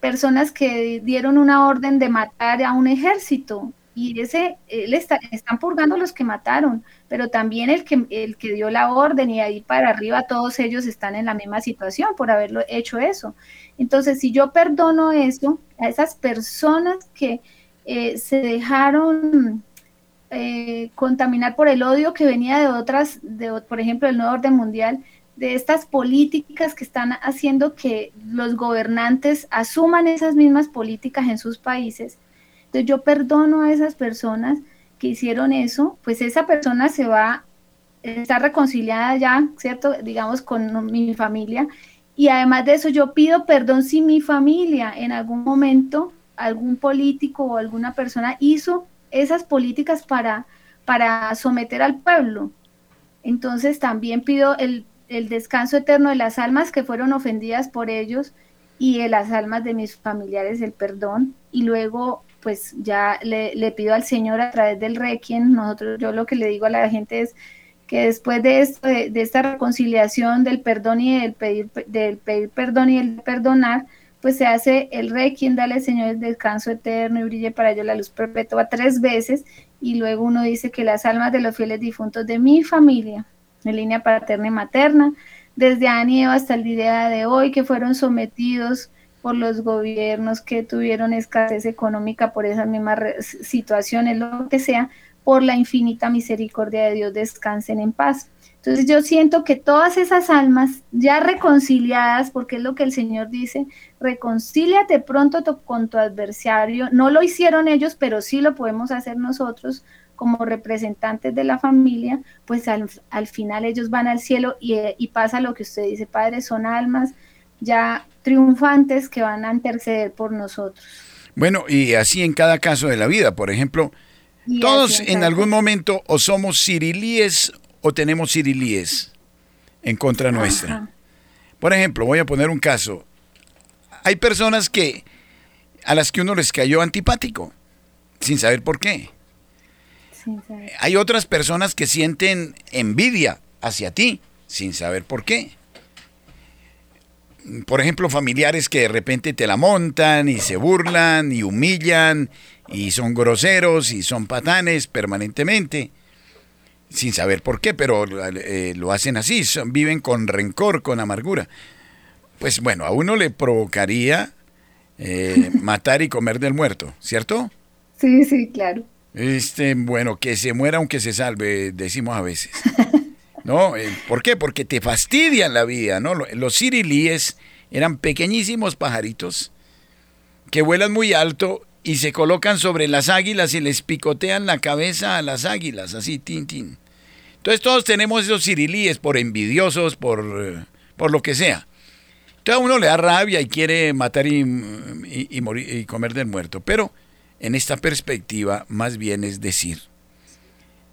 personas que dieron una orden de matar a un ejército y ese, él está, están purgando los que mataron, pero también el que, el que dio la orden y ahí para arriba todos ellos están en la misma situación por haberlo hecho eso. Entonces, si yo perdono eso, a esas personas que eh, se dejaron eh, contaminar por el odio que venía de otras, de, por ejemplo, el nuevo orden mundial, de estas políticas que están haciendo que los gobernantes asuman esas mismas políticas en sus países, entonces yo perdono a esas personas que hicieron eso, pues esa persona se va, está reconciliada ya, ¿cierto? Digamos, con mi familia. Y además de eso, yo pido perdón si mi familia en algún momento, algún político o alguna persona hizo esas políticas para, para someter al pueblo. Entonces también pido el, el descanso eterno de las almas que fueron ofendidas por ellos y de las almas de mis familiares el perdón. Y luego pues ya le, pido al Señor a través del requiem, nosotros, yo lo que le digo a la gente es que después de esto, de, esta reconciliación del perdón y del pedir, del pedir perdón y el perdonar, pues se hace el requiem, dale Señor el descanso eterno y brille para ellos la luz perpetua tres veces, y luego uno dice que las almas de los fieles difuntos de mi familia, en línea paterna y materna, desde Eva hasta el día de hoy, que fueron sometidos por los gobiernos que tuvieron escasez económica por esas mismas situaciones, lo que sea, por la infinita misericordia de Dios descansen en paz. Entonces yo siento que todas esas almas ya reconciliadas, porque es lo que el Señor dice, reconcíliate pronto con tu adversario. No lo hicieron ellos, pero sí lo podemos hacer nosotros como representantes de la familia, pues al, final ellos van al cielo y, y pasa lo que usted dice, Padre, son almas ya triunfantes que van a interceder por nosotros.
Bueno, y así en cada caso de la vida, por ejemplo, todos en, algún momento o somos cirilíes o tenemos cirilíes en contra nuestra. Por ejemplo, voy a poner un caso. Hay personas que a las que uno les cayó antipático, sin saber por qué. Hay otras personas que sienten envidia hacia ti sin saber por qué. Por ejemplo, familiares que de repente te la montan y se burlan y humillan y son groseros y son patanes permanentemente, sin saber por qué, pero eh, lo hacen así, viven con rencor, con amargura. Pues bueno, a uno le provocaría eh, matar y comer del muerto, ¿cierto?
Sí, sí, claro.
Este, bueno, que se muera aunque se salve, decimos a veces. Eh, ¿Por qué? Porque te fastidian la vida, ¿no? Los cirilíes eran pequeñísimos pajaritos que vuelan muy alto y se colocan sobre las águilas y les picotean la cabeza a las águilas, así, tin, tin. Entonces todos tenemos esos cirilíes por envidiosos, por, eh, por lo que sea. Entonces a uno le da rabia y quiere matar y, morir, y comer del muerto. Pero en esta perspectiva más bien es decir,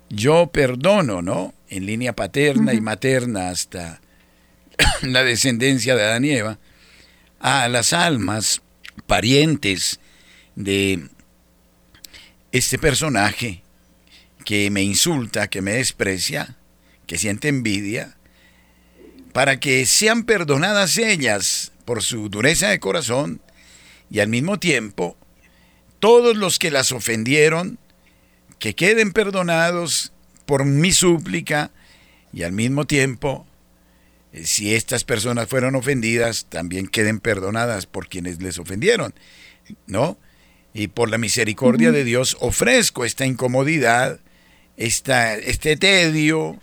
yo perdono, ¿no? En línea paterna y materna hasta la descendencia de Adán y Eva, a las almas parientes de este personaje que me insulta, que me desprecia, que siente envidia, para que sean perdonadas ellas por su dureza de corazón y al mismo tiempo todos los que las ofendieron, que queden perdonados por mi súplica y al mismo tiempo eh, si estas personas fueron ofendidas, también queden perdonadas por quienes les ofendieron, ¿no? Y por la misericordia de Dios ofrezco esta incomodidad, esta, este tedio,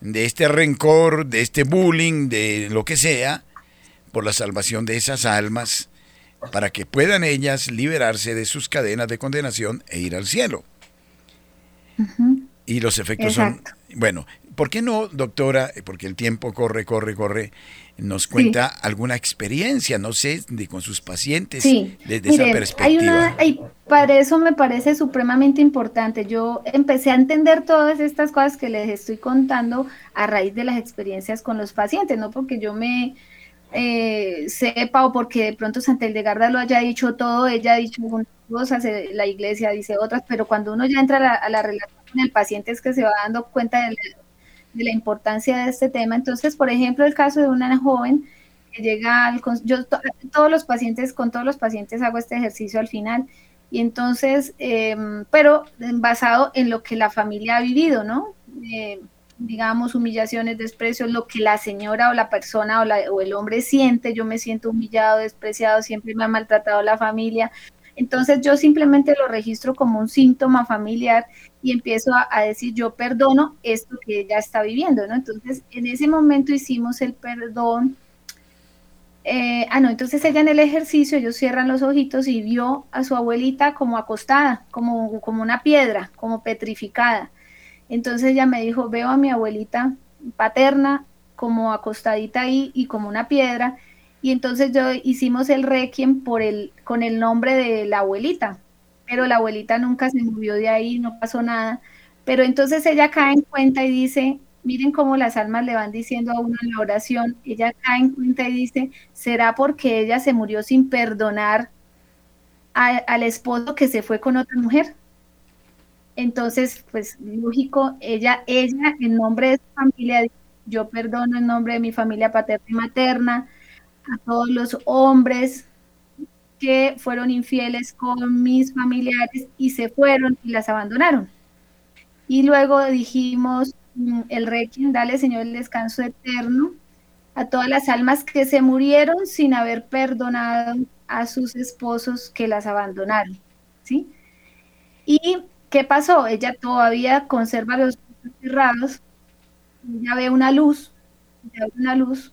de este rencor, de este bullying, de lo que sea, por la salvación de esas almas, para que puedan ellas liberarse de sus cadenas de condenación e ir al cielo. Y los efectos son, bueno, ¿Por qué no, doctora, porque el tiempo corre, corre, corre, nos cuenta alguna experiencia, no sé, de, con sus pacientes desde esa perspectiva?
Hay una, para eso me parece supremamente importante. Yo empecé a entender todas estas cosas que les estoy contando a raíz de las experiencias con los pacientes, no porque yo me eh, sepa o porque de pronto Santa Hildegarda lo haya dicho todo, ella ha dicho algunas cosas, eh, la iglesia dice otras, pero cuando uno ya entra a la, a la relación con el paciente es que se va dando cuenta de de la importancia de este tema. Entonces, por ejemplo, el caso de una joven que llega al... Yo todos los pacientes, con todos los pacientes hago este ejercicio al final. Y entonces, em, pero basado en lo que la familia ha vivido, ¿no? Eh, digamos, humillaciones, desprecios, lo que la señora o la persona o, la, o el hombre siente, yo me siento humillado, despreciado, siempre me ha maltratado la familia, entonces yo simplemente lo registro como un síntoma familiar y empiezo a, decir yo perdono esto que ella está viviendo, ¿no? Entonces en ese momento hicimos el perdón. Eh, ah, no, entonces ella en el ejercicio, ellos cierran los ojitos y vio a su abuelita como acostada, como, como una piedra, como petrificada. Entonces ella me dijo, veo a mi abuelita paterna como acostadita ahí y como una piedra y entonces yo hicimos el requiem por el, con el nombre de la abuelita, pero la abuelita nunca se movió de ahí, no pasó nada. Pero entonces ella cae en cuenta y dice, miren cómo las almas le van diciendo a uno en la oración, ella cae en cuenta y dice, ¿será porque ella se murió sin perdonar al esposo que se fue con otra mujer? Entonces, pues lógico, ella, ella en nombre de su familia, yo perdono en nombre de mi familia paterna y materna, a todos los hombres que fueron infieles con mis familiares y se fueron y las abandonaron. Y luego dijimos mm, el requiem, dale Señor el descanso eterno a todas las almas que se murieron sin haber perdonado a sus esposos que las abandonaron. ¿sí? ¿Y qué pasó? Ella todavía conserva los ojos cerrados, ya ve una luz, ve una luz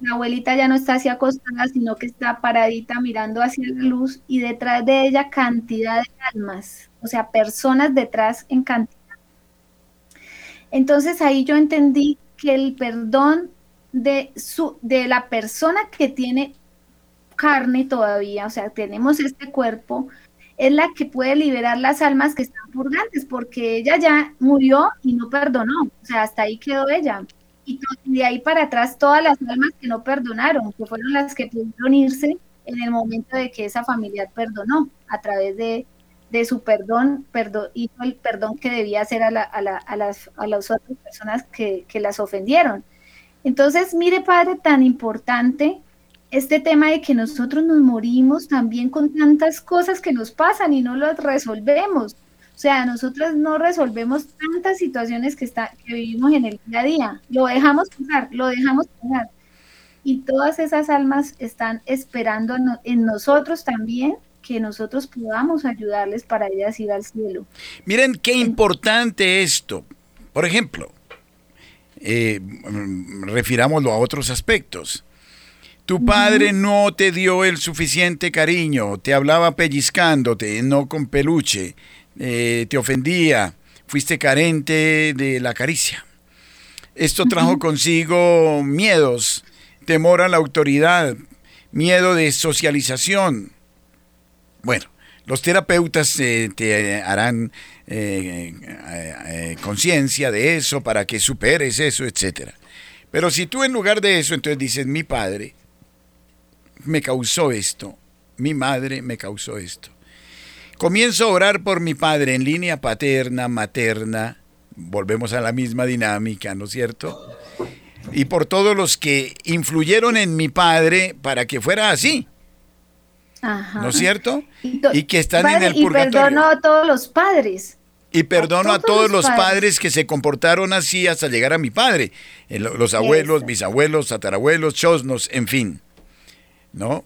la abuelita ya no está así acostada, sino que está paradita mirando hacia la luz y detrás de ella cantidad de almas, o sea, personas detrás en cantidad. Entonces ahí yo entendí que el perdón de, su, de la persona que tiene carne todavía, o sea, tenemos este cuerpo, es la que puede liberar las almas que están purgantes, porque ella ya murió y no perdonó, o sea, hasta ahí quedó ella y de ahí para atrás todas las almas que no perdonaron, que fueron las que pudieron irse en el momento de que esa familia perdonó, a través de, su perdón, perdón, hizo el perdón que debía hacer a, la, a, la, a, las, a las otras personas que, las ofendieron. Entonces, mire, Padre, tan importante este tema de que nosotros nos morimos también con tantas cosas que nos pasan y no las resolvemos. O sea, nosotros no resolvemos tantas situaciones que, está, que vivimos en el día a día. Lo dejamos pasar, lo dejamos pasar. Y todas esas almas están esperando en nosotros también que nosotros podamos ayudarles para ellas ir al cielo.
Miren qué importante esto. Por ejemplo, eh, refirámoslo a otros aspectos. Tu padre no te dio el suficiente cariño, te hablaba pellizcándote, no con peluche, eh, te ofendía, fuiste carente de la caricia. Esto trajo consigo miedos, temor a la autoridad, miedo de socialización. Bueno, los terapeutas eh, te harán eh, conciencia de eso para que superes eso, etc. Pero si tú en lugar de eso entonces dices, mi padre me causó esto, mi madre me causó esto. Comienzo a orar por mi padre en línea paterna, materna, volvemos a la misma dinámica, ¿no es cierto? Y por todos los que influyeron en mi padre para que fuera así. ¿No es cierto? Y, que están en el purgatorio. Y
perdono a todos los padres.
Y perdono a todos, los padres. que se comportaron así hasta llegar a mi padre. Los abuelos, bisabuelos, tatarabuelos, chosnos, en fin. ¿no?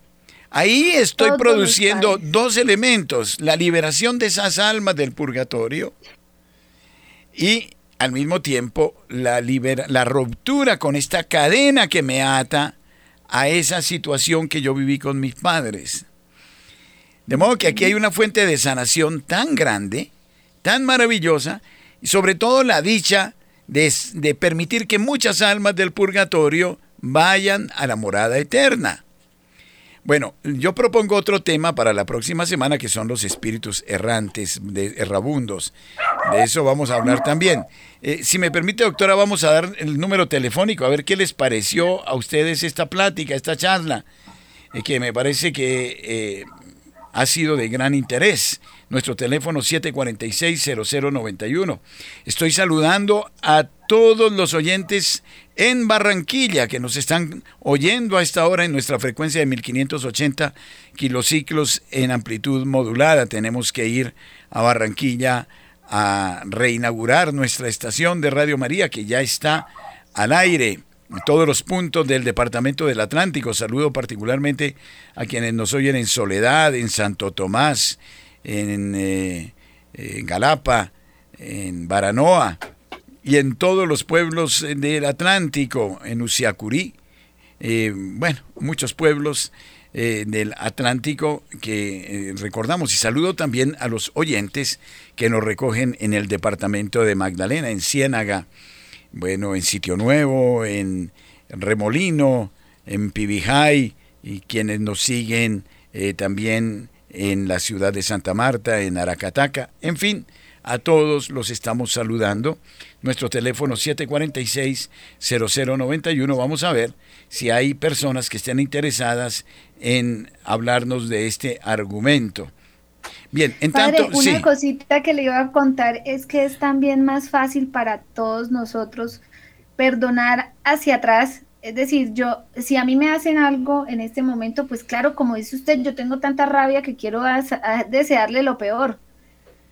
Ahí estoy produciendo dos elementos, la liberación de esas almas del purgatorio y al mismo tiempo la, la ruptura con esta cadena que me ata a esa situación que yo viví con mis padres. De modo que aquí hay una fuente de sanación tan grande, tan maravillosa, y sobre todo la dicha de, de permitir que muchas almas del purgatorio vayan a la morada eterna. Bueno, yo propongo otro tema para la próxima semana que son los espíritus errantes, de, errabundos. De eso vamos a hablar también. Eh, si me permite, doctora, vamos a dar el número telefónico, a ver qué les pareció a ustedes esta plática, esta charla, eh, que me parece que eh, ha sido de gran interés. Nuestro teléfono 746-0091. Estoy saludando a todos los oyentes en Barranquilla que nos están oyendo a esta hora en nuestra frecuencia de 1580 kilociclos en amplitud modulada. Tenemos que ir a Barranquilla a reinaugurar nuestra estación de Radio María que ya está al aire todos los puntos del Departamento del Atlántico. Saludo particularmente a quienes nos oyen en Soledad, en Santo Tomás, en, eh, Galapa, en Baranoa y en todos los pueblos del Atlántico, en Usiacurí. Eh, bueno, muchos pueblos eh, del Atlántico que recordamos y saludo también a los oyentes que nos recogen en el departamento de Magdalena, en Ciénaga, bueno, en Sitio Nuevo, en Remolino, en Pibijay, y quienes nos siguen eh, también en la ciudad de Santa Marta, en Aracataca, en fin, a todos los estamos saludando. Nuestro teléfono 746-0091. Vamos a ver si hay personas que estén interesadas en hablarnos de este argumento. Bien, en tanto,
una cosita que le iba a contar es que es también más fácil para todos nosotros perdonar hacia atrás. Es decir, yo, si a mí me hacen algo en este momento, pues claro, como dice usted, yo tengo tanta rabia que quiero desearle lo peor,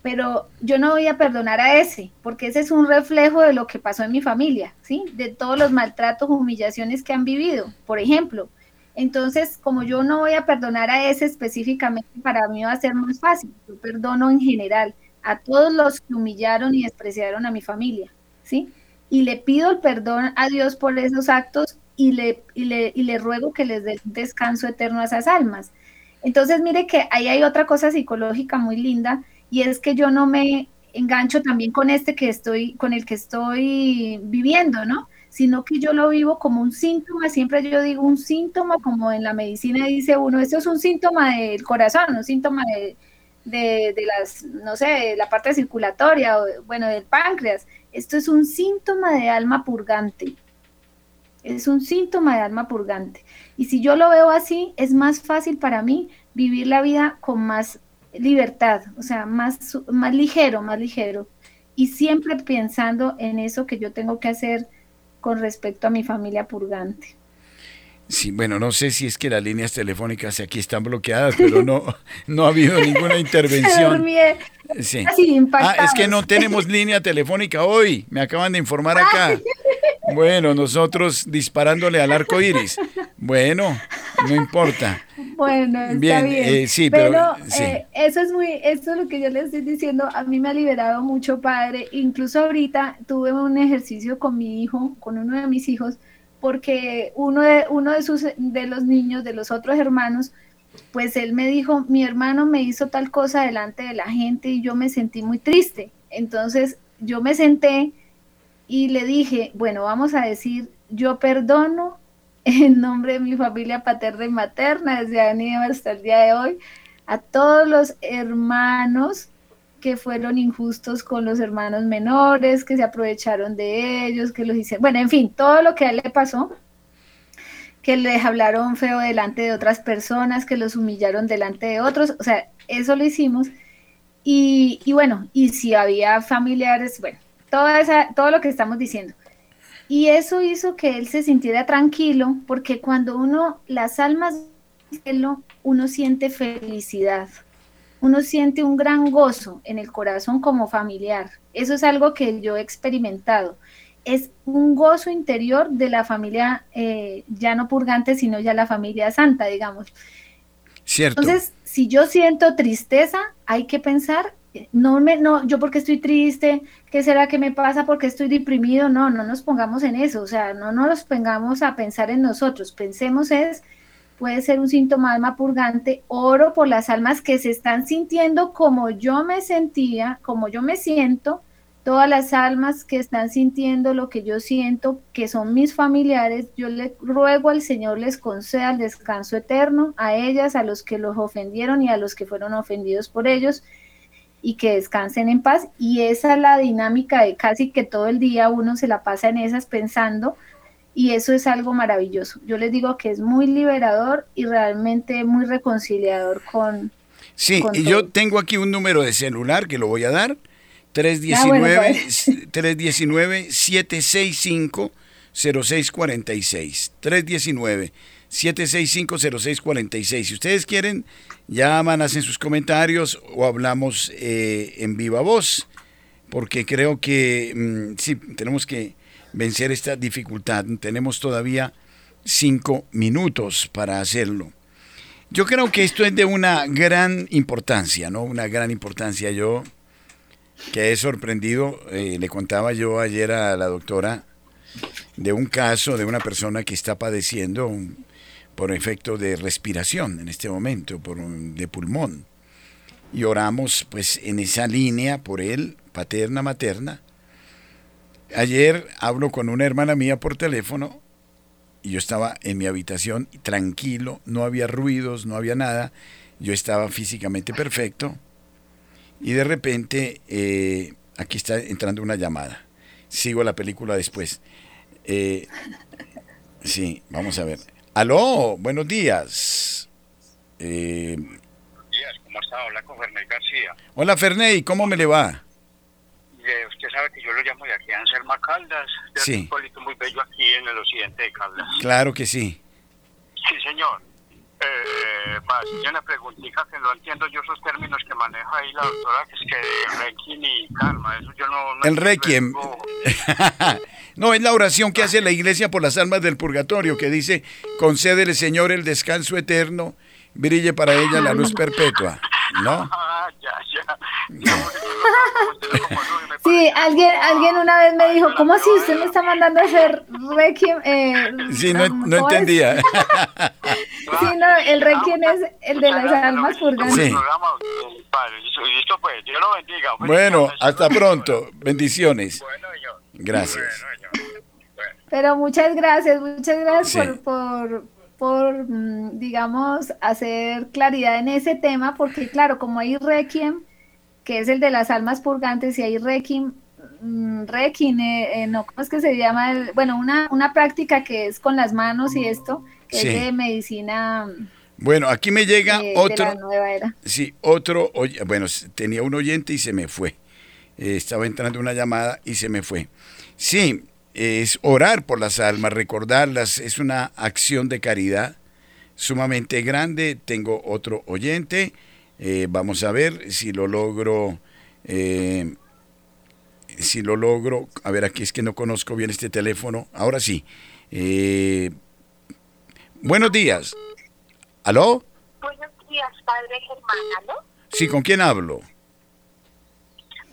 pero yo no voy a perdonar a ese, porque ese es un reflejo de lo que pasó en mi familia, ¿sí? De todos los maltratos, humillaciones que han vivido, por ejemplo. Entonces, como yo no voy a perdonar a ese específicamente, para mí va a ser más fácil. Yo perdono en general a todos los que humillaron y despreciaron a mi familia, ¿sí? Y le pido el perdón a Dios por esos actos y le, y le, y le ruego que les dé descanso eterno a esas almas. Entonces, mire que ahí hay otra cosa psicológica muy linda y es que yo no me engancho también con este que estoy, con el que estoy viviendo, ¿no? sino que yo lo vivo como un síntoma, siempre yo digo un síntoma, como en la medicina dice uno, esto es un síntoma del corazón, un síntoma de, de, las, no sé, la parte circulatoria, o, bueno, del páncreas, esto es un síntoma de alma purgante, es un síntoma de alma purgante. Y si yo lo veo así, es más fácil para mí vivir la vida con más libertad, o sea, más, más ligero, más ligero. Y siempre pensando en eso que yo tengo que hacer con respecto a mi familia purgante.
Sí, bueno, no sé si es que las líneas telefónicas aquí están bloqueadas, pero no, no ha habido ninguna intervención.
Sí.
Ah, es que no tenemos línea telefónica hoy, me acaban de informar acá. Bueno, nosotros disparándole al arco iris. Bueno, no importa.
Bueno, está bien. Eh, sí, pero, eh, eso es muy, esto es lo que yo le estoy diciendo. A mí me ha liberado mucho, padre. Incluso ahorita tuve un ejercicio con mi hijo, con uno de mis hijos, porque uno de, uno de, sus, de los niños, de los otros hermanos, pues él me dijo, mi hermano me hizo tal cosa delante de la gente y yo me sentí muy triste. Entonces yo me senté y le dije, bueno, vamos a decir, yo perdono en nombre de mi familia paterna y materna, desde Aníbal hasta el día de hoy, a todos los hermanos que fueron injustos con los hermanos menores, que se aprovecharon de ellos, que los hicieron, bueno, en fin, todo lo que a él le pasó, que les hablaron feo delante de otras personas, que los humillaron delante de otros, o sea, eso lo hicimos. Y, y bueno, y si había familiares, bueno, toda esa, todo lo que estamos diciendo. Y eso hizo que él se sintiera tranquilo, porque cuando uno, las almas, uno siente felicidad uno siente un gran gozo en el corazón como familiar. Eso es algo que yo he experimentado. Es un gozo interior de la familia eh, ya no purgante, sino ya la familia santa, digamos.
Cierto.
Entonces, si yo siento tristeza, hay que pensar, no me, no, yo porque estoy triste, ¿qué será que me pasa porque estoy deprimido? No, no nos pongamos en eso, o sea, no nos pongamos a pensar en nosotros, pensemos es puede ser un síntoma alma purgante, oro por las almas que se están sintiendo como yo me sentía, como yo me siento, todas las almas que están sintiendo lo que yo siento, que son mis familiares, yo le ruego al Señor les conceda el descanso eterno a ellas, a los que los ofendieron y a los que fueron ofendidos por ellos, y que descansen en paz. Y esa es la dinámica de casi que todo el día uno se la pasa en esas pensando y eso es algo maravilloso. Yo les digo que es muy liberador y realmente muy reconciliador con...
Sí, y yo tengo aquí un número de celular que lo voy a dar, 319 319 765 0646 319 765 0646 Si ustedes quieren, llaman, hacen sus comentarios o hablamos eh, en viva voz, porque creo que mm, sí, tenemos que vencer esta dificultad. Tenemos todavía cinco minutos para hacerlo. Yo creo que esto es de una gran importancia, ¿no? Una gran importancia. Yo que he sorprendido, eh, le contaba yo ayer a la doctora de un caso de una persona que está padeciendo por efecto de respiración en este momento, por de pulmón. Y oramos pues en esa línea por él, paterna, materna, Ayer hablo con una hermana mía por teléfono y yo estaba en mi habitación tranquilo, no había ruidos, no había nada, yo estaba físicamente perfecto y de repente eh, aquí está entrando una llamada. Sigo la película después. Eh, sí, vamos a ver. Aló, buenos días.
Eh, buenos días, ¿cómo está? Hola con Ferney García.
Hola Ferney, ¿cómo me le va?
usted sabe que yo lo llamo de aquí a Anselma Caldas, de
sí.
un pueblito muy bello aquí en el occidente de Caldas.
Claro que sí.
Sí, señor. Eh, más, yo una preguntita que no entiendo yo esos términos que maneja ahí la doctora, que es que Requiem y Karma, eso yo no...
el Requiem. no, es la oración que hace la iglesia por las almas del purgatorio, que dice, concédele Señor el descanso eterno, brille para ella la luz perpetua, ¿no?
Ah, ya, ya.
Sí, alguien, alguien una vez me dijo, ¿cómo así usted me está mandando a hacer Requiem? Eh,
sí, no, no entendía.
sí, no, el Requiem es el de las almas purgantes. Sí.
Bueno, hasta pronto. Bendiciones. Gracias.
Pero muchas gracias, muchas gracias por, por, por, mm, digamos, hacer claridad en ese tema, porque claro, como hay Requiem, que es el de las almas purgantes, y hay Requiem, mm, Requiem, eh, eh, no, ¿cómo es que se llama? bueno, una, una práctica que es con las manos y esto, que es de medicina.
Bueno, aquí me llega otro. Sí, otro. Bueno, tenía un oyente y se me fue. Eh, estaba entrando una llamada y se me fue. Sí, es orar por las almas, recordarlas, es una acción de caridad sumamente grande. Tengo otro oyente, eh, vamos a ver si lo logro, eh, si lo logro, a ver, aquí es que no conozco bien este teléfono, ahora sí. Eh, buenos días. ¿Aló?
Buenos días, padre Germán, ¿aló?
Sí, ¿con quién hablo?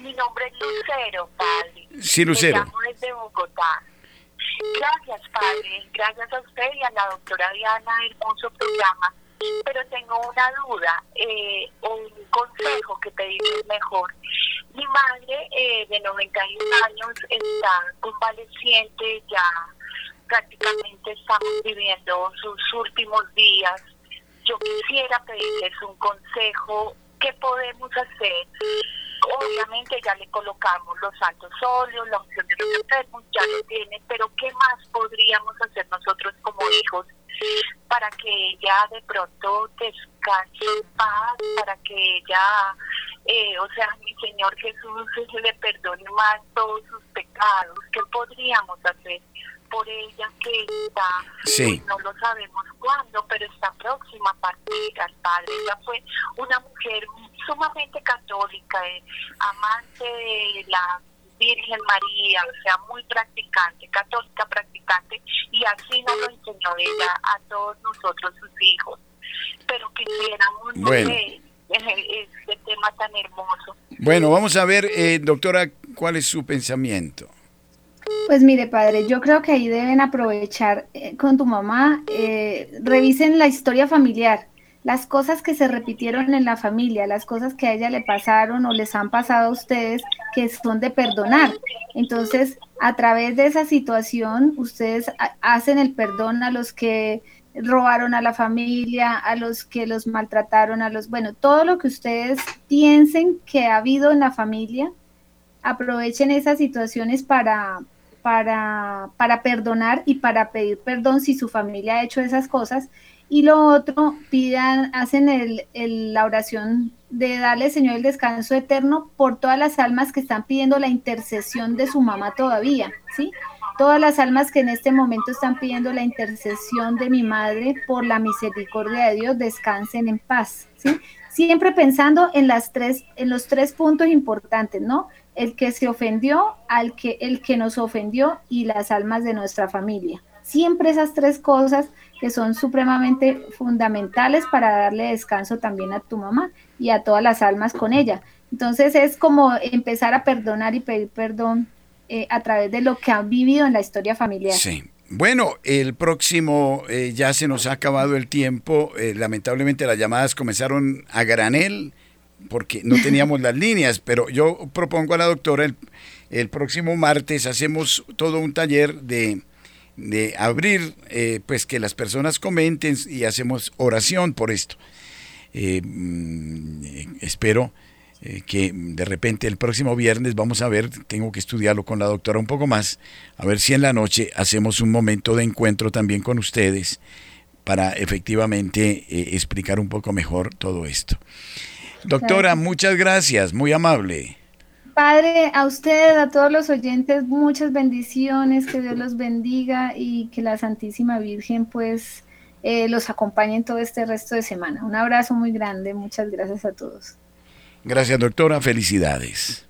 Mi nombre es Lucero, padre.
Sí, Lucero.
Me llamo desde Bogotá. Gracias, padre. Gracias a usted y a la doctora Diana, hermoso programa. Pero tengo una duda, eh, un consejo que pedirle mejor. Mi madre eh, de 91 años está convaleciente, ya prácticamente estamos viviendo sus últimos días. Yo quisiera pedirles un consejo, ¿qué podemos hacer? Obviamente ya le colocamos los santos óleos, la opción de los ya lo tiene, pero ¿qué más podríamos hacer nosotros como hijos para que ella de pronto descanse en paz, para que ella, eh, o sea, mi Señor Jesús le perdone más todos sus pecados? ¿Qué podríamos hacer? Por ella que está,
sí.
no lo sabemos cuándo, pero está próxima a partir al Padre. Ella fue una mujer sumamente católica, eh, amante de la Virgen María, o sea, muy practicante, católica practicante, y así nos lo enseñó ella a todos nosotros, sus hijos. Pero quisiéramos
bueno.
este tema tan hermoso.
Bueno, vamos a ver, eh, doctora, cuál es su pensamiento.
Pues mire, padre, yo creo que ahí deben aprovechar eh, con tu mamá, eh, revisen la historia familiar, las cosas que se repitieron en la familia, las cosas que a ella le pasaron o les han pasado a ustedes que son de perdonar. Entonces, a través de esa situación, ustedes hacen el perdón a los que robaron a la familia, a los que los maltrataron, a los, bueno, todo lo que ustedes piensen que ha habido en la familia, aprovechen esas situaciones para, para, para perdonar y para pedir perdón si su familia ha hecho esas cosas. Y lo otro, pidan, hacen el, la oración de darle, Señor, el descanso eterno por todas las almas que están pidiendo la intercesión de su mamá todavía, ¿sí? Todas las almas que en este momento están pidiendo la intercesión de mi madre por la misericordia de Dios, descansen en paz, ¿sí? Siempre pensando en las tres, en los tres puntos importantes, ¿no? el que se ofendió, al que el que nos ofendió y las almas de nuestra familia. Siempre esas tres cosas que son supremamente fundamentales para darle descanso también a tu mamá y a todas las almas con ella. Entonces es como empezar a perdonar y pedir perdón eh, a través de lo que han vivido en la historia familiar.
Sí. Bueno, el próximo eh, ya se nos ha acabado el tiempo. Eh, lamentablemente las llamadas comenzaron a granel porque no teníamos las líneas, pero yo propongo a la doctora el, el próximo martes hacemos todo un taller de, de abrir, eh, pues que las personas comenten y hacemos oración por esto. Eh, mm, espero eh, que de repente el próximo viernes vamos a ver, tengo que estudiarlo con la doctora un poco más, a ver si en la noche hacemos un momento de encuentro también con ustedes para efectivamente explicar un poco mejor todo esto. Doctora, muchas gracias, muy amable.
Padre, a usted, a todos los oyentes, muchas bendiciones, que Dios los bendiga y que la Santísima Virgen pues eh, los acompañe en todo este resto de semana. Un abrazo muy grande, muchas gracias a todos.
Gracias, doctora, felicidades.